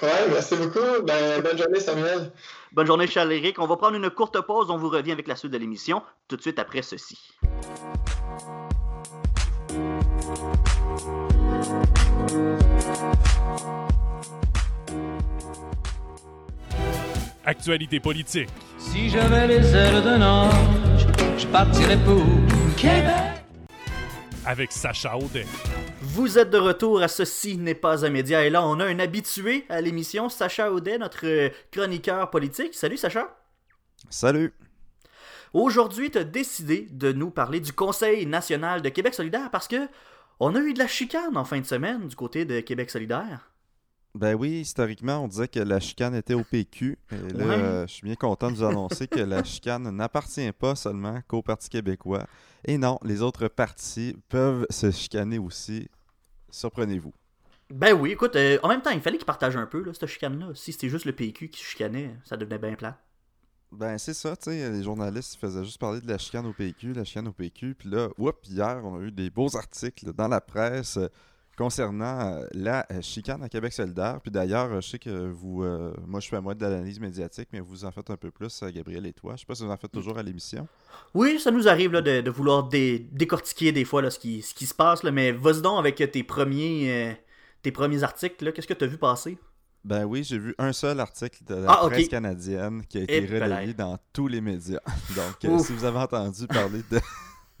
Ouais, merci beaucoup. Ben, bonne journée, Samuel. Bonne journée, Charles-Éric. On va prendre une courte pause. On vous revient avec la suite de l'émission tout de suite après ceci. Actualité politique. Si j'avais les ailes d'un ange, je partirais pour Québec avec Sacha Audet. Vous êtes de retour à Ceci n'est pas un média et là on a un habitué à l'émission, Sacha Audet, notre chroniqueur politique. Salut Sacha. Salut. Aujourd'hui, tu as décidé de nous parler du Conseil national de Québec solidaire parce que on a eu de la chicane en fin de semaine du côté de Québec solidaire. Ben oui, historiquement, on disait que la chicane était au PQ. Et là, je suis bien content de vous annoncer que la chicane n'appartient pas seulement qu'au Parti québécois. Et non, les autres partis peuvent se chicaner aussi. Surprenez-vous. Ben oui, écoute, euh, en même temps, il fallait qu'ils partagent un peu, là, cette chicane-là. Si c'était juste le PQ qui chicanait, ça devenait bien plat. Ben c'est ça, tu sais, les journalistes faisaient juste parler de la chicane au PQ, la chicane au PQ, puis là, oups, hier, on a eu des beaux articles dans la presse concernant euh, la euh, chicane à Québec solidaire. Puis d'ailleurs, je sais que vous, euh, moi je fais à moi de l'analyse médiatique, mais vous en faites un peu plus, Gabriel et toi. Je sais pas si vous en faites toujours à l'émission. Oui, ça nous arrive là, de, vouloir décortiquer des fois là, ce, qui, ce qui se passe, là, mais vas-y donc avec tes premiers, tes premiers articles. Qu'est-ce que tu as vu passer? Ben oui, j'ai vu un seul article de la ah, presse canadienne qui a été relayé dans tous les médias. Donc, si vous avez entendu parler de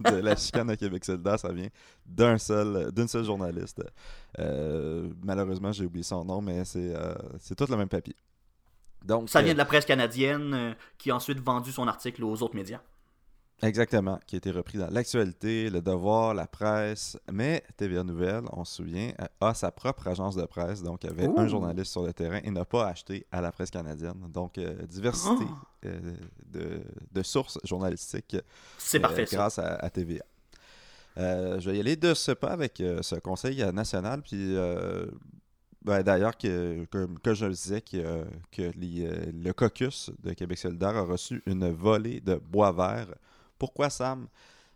de la chicane à Québec solidaire, ça vient d'un seul, d'une seule journaliste. Euh, malheureusement, j'ai oublié son nom, mais c'est, euh, c'est tout le même papier. Donc, ça vient de la presse canadienne euh, qui a ensuite vendu son article aux autres médias. Exactement, qui a été repris dans l'actualité, le devoir, la presse. Mais TVA Nouvelle, on se souvient, a sa propre agence de presse, donc avait un journaliste sur le terrain et n'a pas acheté à la presse canadienne. Donc, euh, diversité ah! euh, de, sources journalistiques. C'est euh, parfait. Grâce à, TVA. je vais y aller de ce pas avec ce conseil national, puis ben, d'ailleurs, que, que, je disais que, que le caucus de Québec solidaire a reçu une volée de bois vert pourquoi Sam?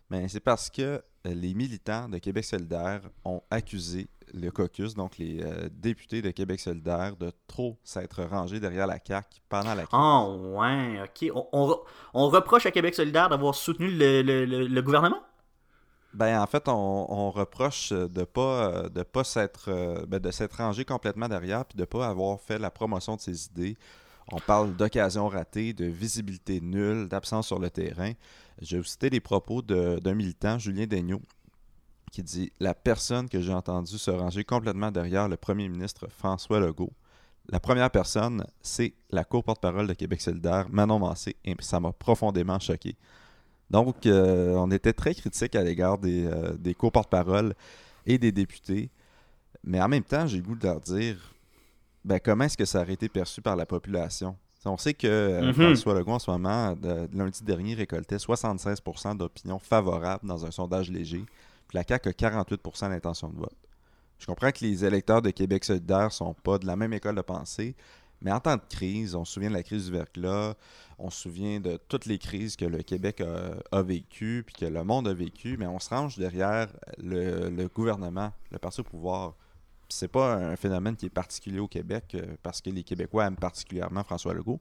Ben, c'est parce que euh, les militants de Québec solidaire ont accusé le caucus, donc les euh, députés de Québec solidaire, de trop s'être rangés derrière la CAQ pendant la crise. Oh, ouais, ok. On, reproche à Québec solidaire d'avoir soutenu le, gouvernement? Ben, en fait, on, reproche de pas de pas s'être ben, de s'être rangé complètement derrière puis de pas avoir fait la promotion de ses idées. On parle d'occasion ratée, de visibilité nulle, d'absence sur le terrain. Je vais vous citer les propos d'un militant, Julien Daigneault, qui dit La personne que j'ai entendue se ranger complètement derrière le premier ministre François Legault, la première personne, c'est la co-porte-parole de Québec solidaire, Manon Massé, et ça m'a profondément choqué. Donc, euh, on était très critique à l'égard des, euh, des co-porte-parole et des députés. Mais en même temps, j'ai le goût de leur dire ben, comment est-ce que ça aurait été perçu par la population? On sait que euh, mhm. François Legault, en ce moment, lundi dernier, récoltait 76% d'opinions favorables dans un sondage léger, puis la CAQ a 48% d'intention de vote. Je comprends que les électeurs de Québec solidaire sont pas de la même école de pensée, mais en temps de crise, on se souvient de la crise du verglas, on se souvient de toutes les crises que le Québec a, vécues, puis que le monde a vécues, mais on se range derrière le, le gouvernement, le parti au pouvoir c'est pas un phénomène qui est particulier au Québec euh, parce que les Québécois aiment particulièrement François Legault.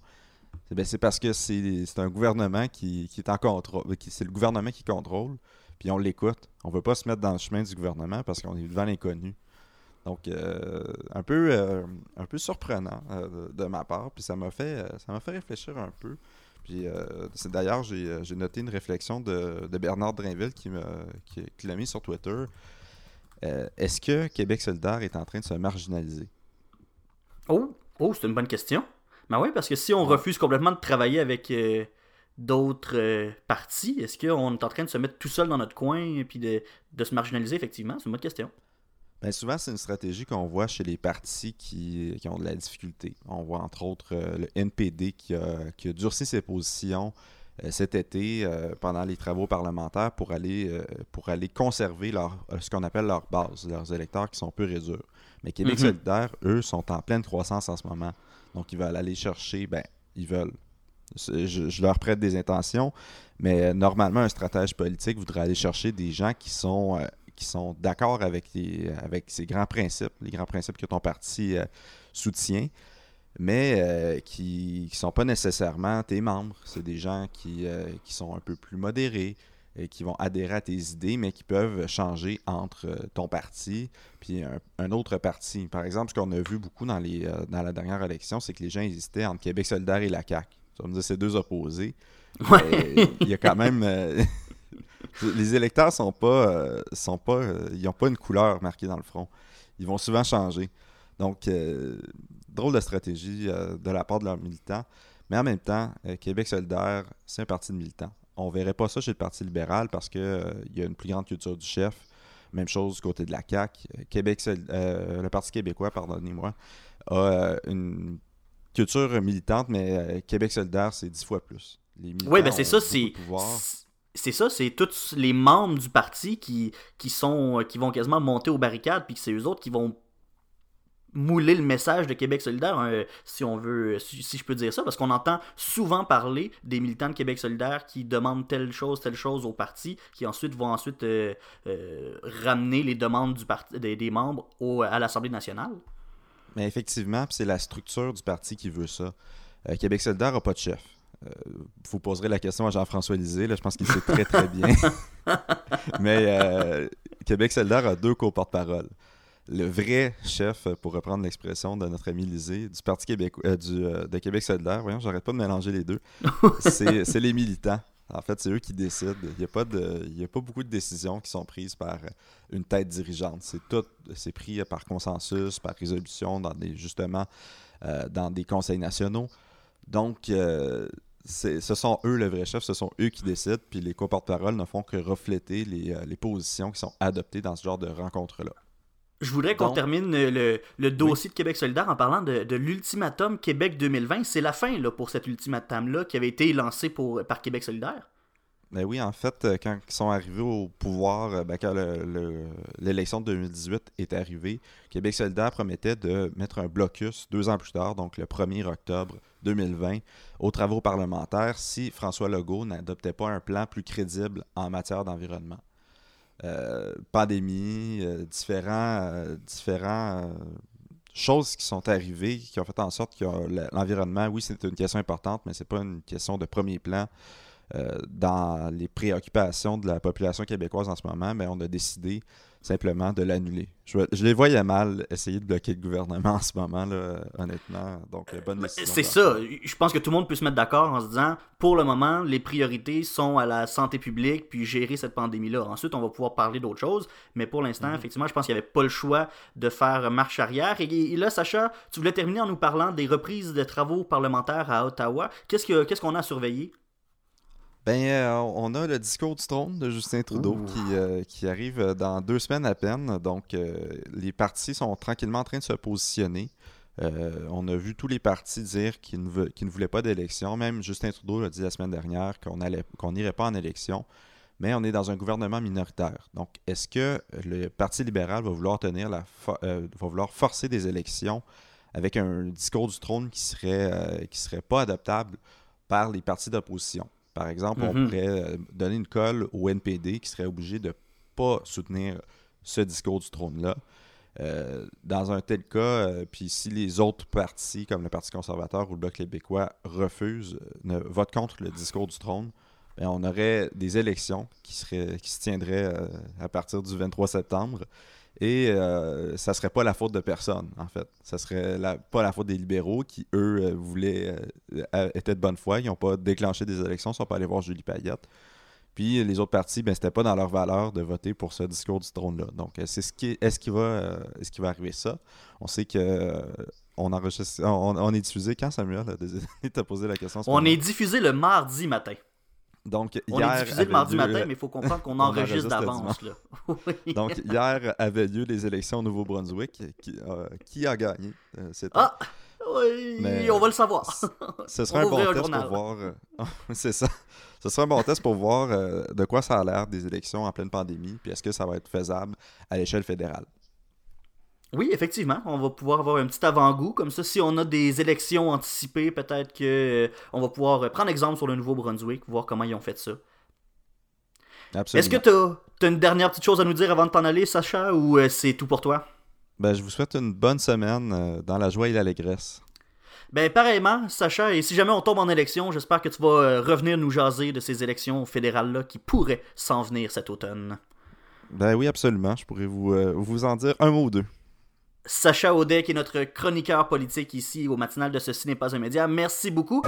Ben, c'est parce que c'est un gouvernement qui, est en contrôle. C'est le gouvernement qui contrôle, puis on l'écoute. On veut pas se mettre dans le chemin du gouvernement parce qu'on est devant l'inconnu. Donc, euh, un, peu, euh, un peu surprenant de, ma part, puis ça m'a fait, ça fait réfléchir un peu. Puis, d'ailleurs, j'ai noté une réflexion de, Bernard Drinville qui, qui l'a mis sur Twitter Euh, Est-ce que Québec solidaire est en train de se marginaliser? Oh, oh c'est une bonne question. Ben oui, parce que si on refuse complètement de travailler avec euh, d'autres euh, partis, est-ce qu'on est en train de se mettre tout seul dans notre coin et puis de, de se marginaliser, effectivement? C'est une bonne question. Ben souvent, c'est une stratégie qu'on voit chez les partis qui, qui ont de la difficulté. On voit entre autres euh, le NPD qui a, qui a durci ses positions cet été euh, pendant les travaux parlementaires pour aller, euh, pour aller conserver leur, euh, ce qu'on appelle leur base, leurs électeurs qui sont peu durs. Mais Québec Mhm. solidaire, eux, sont en pleine croissance en ce moment. Donc, ils veulent aller chercher, ben, ils veulent. Je, je leur prête des intentions, mais euh, normalement, un stratège politique voudrait aller chercher des gens qui sont, euh, qui sont d'accord avec, les- avec ces grands principes, les grands principes que ton parti euh, soutient, mais euh, qui ne sont pas nécessairement tes membres. C'est des gens qui, euh, qui sont un peu plus modérés, et qui vont adhérer à tes idées, mais qui peuvent changer entre euh, ton parti puis un, un autre parti. Par exemple, ce qu'on a vu beaucoup dans, les, dans la dernière élection, c'est que les gens hésitaient entre Québec solidaire et la CAQ. Ça veut me dire c'est deux opposés. Mais Il y a quand même... les électeurs sont pas... sont pas ils n'ont pas une couleur marquée dans le front. Ils vont souvent changer. Donc, euh, drôle de stratégie euh, de la part de leurs militants. Mais en même temps, euh, Québec solidaire, c'est un parti de militants. On verrait pas ça chez le Parti libéral parce que euh, il y a une plus grande culture du chef. Même chose du côté de la CAQ. Québec le Parti québécois, pardonnez-moi, a une culture militante, mais Québec solidaire, c'est dix fois plus. Les militants Oui, ben c'est ça, c'est. C'est ça, c'est tous les membres du parti qui, qui sont qui vont quasiment monter aux barricades, puis que c'est eux autres qui vont mouler le message de Québec solidaire, hein, si on veut, si, si je peux dire ça, parce qu'on entend souvent parler des militants de Québec solidaire qui demandent telle chose, telle chose au parti, qui ensuite vont ensuite euh, euh, ramener les demandes du parti, des, des membres au- à l'Assemblée nationale. Mais effectivement, c'est la structure du parti qui veut ça. Euh, Québec solidaire n'a pas de chef. Vous poserez la question à Jean-François Lisée, là, je pense qu'il sait très très bien. Mais Québec solidaire a deux co-porte-parole. Le vrai chef, pour reprendre l'expression de notre ami Lisée, du Parti québécois, euh, du, euh, de Québec solidaire, voyons, j'arrête pas de mélanger les deux, c'est les militants. En fait, c'est eux qui décident. Il n'y a, pas de- il y a pas beaucoup de décisions qui sont prises par une tête dirigeante. C'est tout, c'est pris par consensus, par résolution, dans des, justement, euh, dans des conseils nationaux. Donc, euh, ce sont eux le vrai chef, ce sont eux qui décident, puis les co-porte-parole ne font que refléter les, euh, les positions qui sont adoptées dans ce genre de rencontre-là. Je voudrais qu'on termine le, le dossier de Québec solidaire en parlant de, de l'ultimatum Québec 2020. C'est la fin là, pour cet ultimatum-là qui avait été lancé pour, par Québec solidaire. Ben oui, en fait, euh, quand ils sont arrivés au pouvoir, euh, ben, quand le- le- l'élection de 2018 est arrivée, Québec solidaire promettait de mettre un blocus deux ans plus tard, donc le 1er octobre 2020, aux travaux parlementaires si François Legault n'adoptait pas un plan plus crédible en matière d'environnement. Euh, pandémie, euh, différents, euh, différents choses qui sont arrivées qui ont fait en sorte que l'environnement, oui, c'est une question importante, mais c'est pas une question de premier plan dans les préoccupations de la population québécoise en ce moment, mais on a décidé simplement de l'annuler. Je, je les voyais mal essayer de bloquer le gouvernement en ce moment, là, honnêtement. Donc, euh, bonne décision. C'est ça. Je pense que tout le monde peut se mettre d'accord en se disant, pour le moment, les priorités sont à la santé publique puis gérer cette pandémie-là. Ensuite, on va pouvoir parler d'autres choses. Mais pour l'instant, effectivement, je pense qu'il n'y avait pas le choix de faire marche arrière. Et, et là, Sacha, tu voulais terminer en nous parlant des reprises de travaux parlementaires à Ottawa. Qu'est-ce que- qu'est-ce qu'on a à surveiller? Ben, euh, on a le discours du trône de Justin Trudeau qui, euh, qui arrive dans deux semaines à peine. Donc, euh, les partis sont tranquillement en train de se positionner. Euh, on a vu tous les partis dire qu'ils ne, ne voulaient pas d'élection. Même Justin Trudeau l'a dit la semaine dernière qu'on allait, qu'on n'irait pas en élection. Mais on est dans un gouvernement minoritaire. Donc, est-ce que le Parti libéral va vouloir tenir la euh, va vouloir forcer des élections avec un discours du trône qui serait, qui serait pas adoptable par les partis d'opposition? Par exemple, on Mhm. pourrait euh, donner une colle au NPD qui serait obligé de pas soutenir ce discours du trône-là. Euh, dans un tel cas, euh, puis si les autres partis, comme le Parti conservateur ou le Bloc québécois, refusent, ne, votent contre le discours du trône, ben, on aurait des élections qui, seraient, qui se tiendraient euh, à partir du 23 septembre. Et euh, ça serait pas la faute de personne, en fait. Ça serait la- pas la faute des libéraux qui, eux, euh, voulaient, euh, euh, étaient de bonne foi. Ils n'ont pas déclenché des élections, ils sont pas allés voir Julie Payette. Puis les autres partis, ben, c'était pas dans leur valeur de voter pour ce discours du trône-là. Donc, c'est ce qui, est-ce qu'il va, est-ce qu'il va arriver ça? On sait que on enregistre, on, on est diffusé quand Samuel t'a posé la question. On est diffusé le mardi matin. Donc, on hier est diffusé le mardi lieu- matin, mais il faut comprendre qu'on On enregistre d'avance. Oui. Donc, hier avaient lieu les élections au Nouveau-Brunswick. Qui, euh, qui a gagné euh, Ah, oui, Mais- on va le savoir. Ce sera un bon un test pour voir. euh, c'est ça. Ce sera un bon test pour voir euh, de quoi ça a l'air des élections en pleine pandémie, puis est-ce que ça va être faisable à l'échelle fédérale? Oui, effectivement, on va pouvoir avoir un petit avant-goût. Comme ça, si on a des élections anticipées, peut-être que euh, on va pouvoir euh, prendre exemple sur le Nouveau-Brunswick, voir comment ils ont fait ça. Absolument. Est-ce que tu as, une dernière petite chose à nous dire avant de t'en aller, Sacha, ou euh, c'est tout pour toi? Ben, je vous souhaite une bonne semaine dans la joie et l'allégresse. Ben, pareillement, Sacha, et si jamais on tombe en élection, j'espère que tu vas revenir nous jaser de ces élections fédérales-là qui pourraient s'en venir cet automne. Ben oui, absolument. Je pourrais vous, euh, vous en dire un mot ou deux. Sacha Audet, qui est notre chroniqueur politique ici au matinal de Ceci n'est pas un média, merci beaucoup.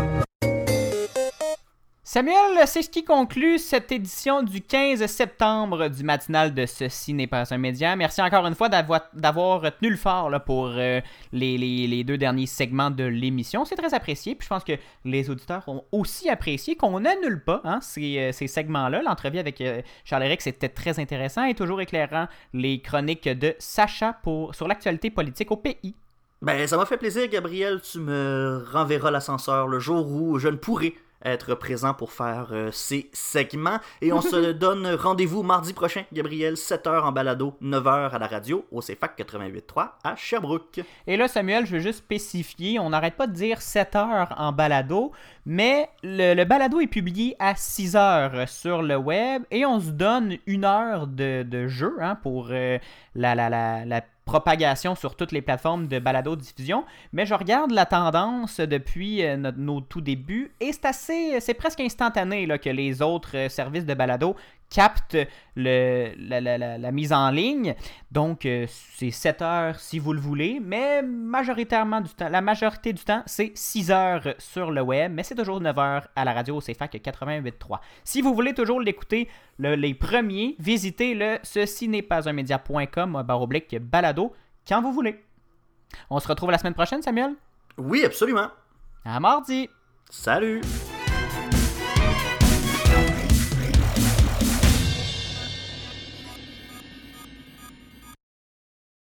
Samuel, c'est ce qui conclut cette édition du 15 septembre du matinal de Ceci n'est pas un média. Merci encore une fois d'avoir tenu le fort pour euh, les, deux derniers segments de l'émission. C'est très apprécié. Puis je pense que les auditeurs ont aussi apprécié qu'on n'annule pas hein, ces, euh, ces segments-là. L'entrevue avec euh, Charles-Éric, c'était très intéressant et toujours éclairant les chroniques de Sacha pour, sur l'actualité politique au pays. Ben, ça m'a fait plaisir, Gabriel. Tu me renverras l'ascenseur le jour où je ne pourrai être présent pour faire euh, ces segments. Et on se donne rendez-vous mardi prochain, Gabriel, 7h en balado, 9h à la radio, au CFAC 88.3 à Sherbrooke. Et là, Samuel, je veux juste spécifier, on n'arrête pas de dire 7 heures en balado, mais le, le balado est publié à 6 heures sur le web et on se donne une heure de, de jeu hein, pour euh, la, la, la, la propagation sur toutes les plateformes de balado-diffusion. Mais je regarde la tendance depuis euh, nos tout débuts et c'est assez, c'est presque instantané que les autres euh, services de balado captent le, la, la- la- la mise en ligne. Donc, euh, c'est 7 heures si vous le voulez, mais majoritairement du temps, la majorité du temps, c'est 6 heures sur le web, mais c'est toujours 9 heures à la radio CFAC 88.3. Si vous voulez toujours l'écouter, le- les premiers, visitez le ceci n'est pas un média.com barre oblique balado quand vous voulez. On se retrouve la semaine prochaine, Samuel? Oui, absolument. À mardi. Salut!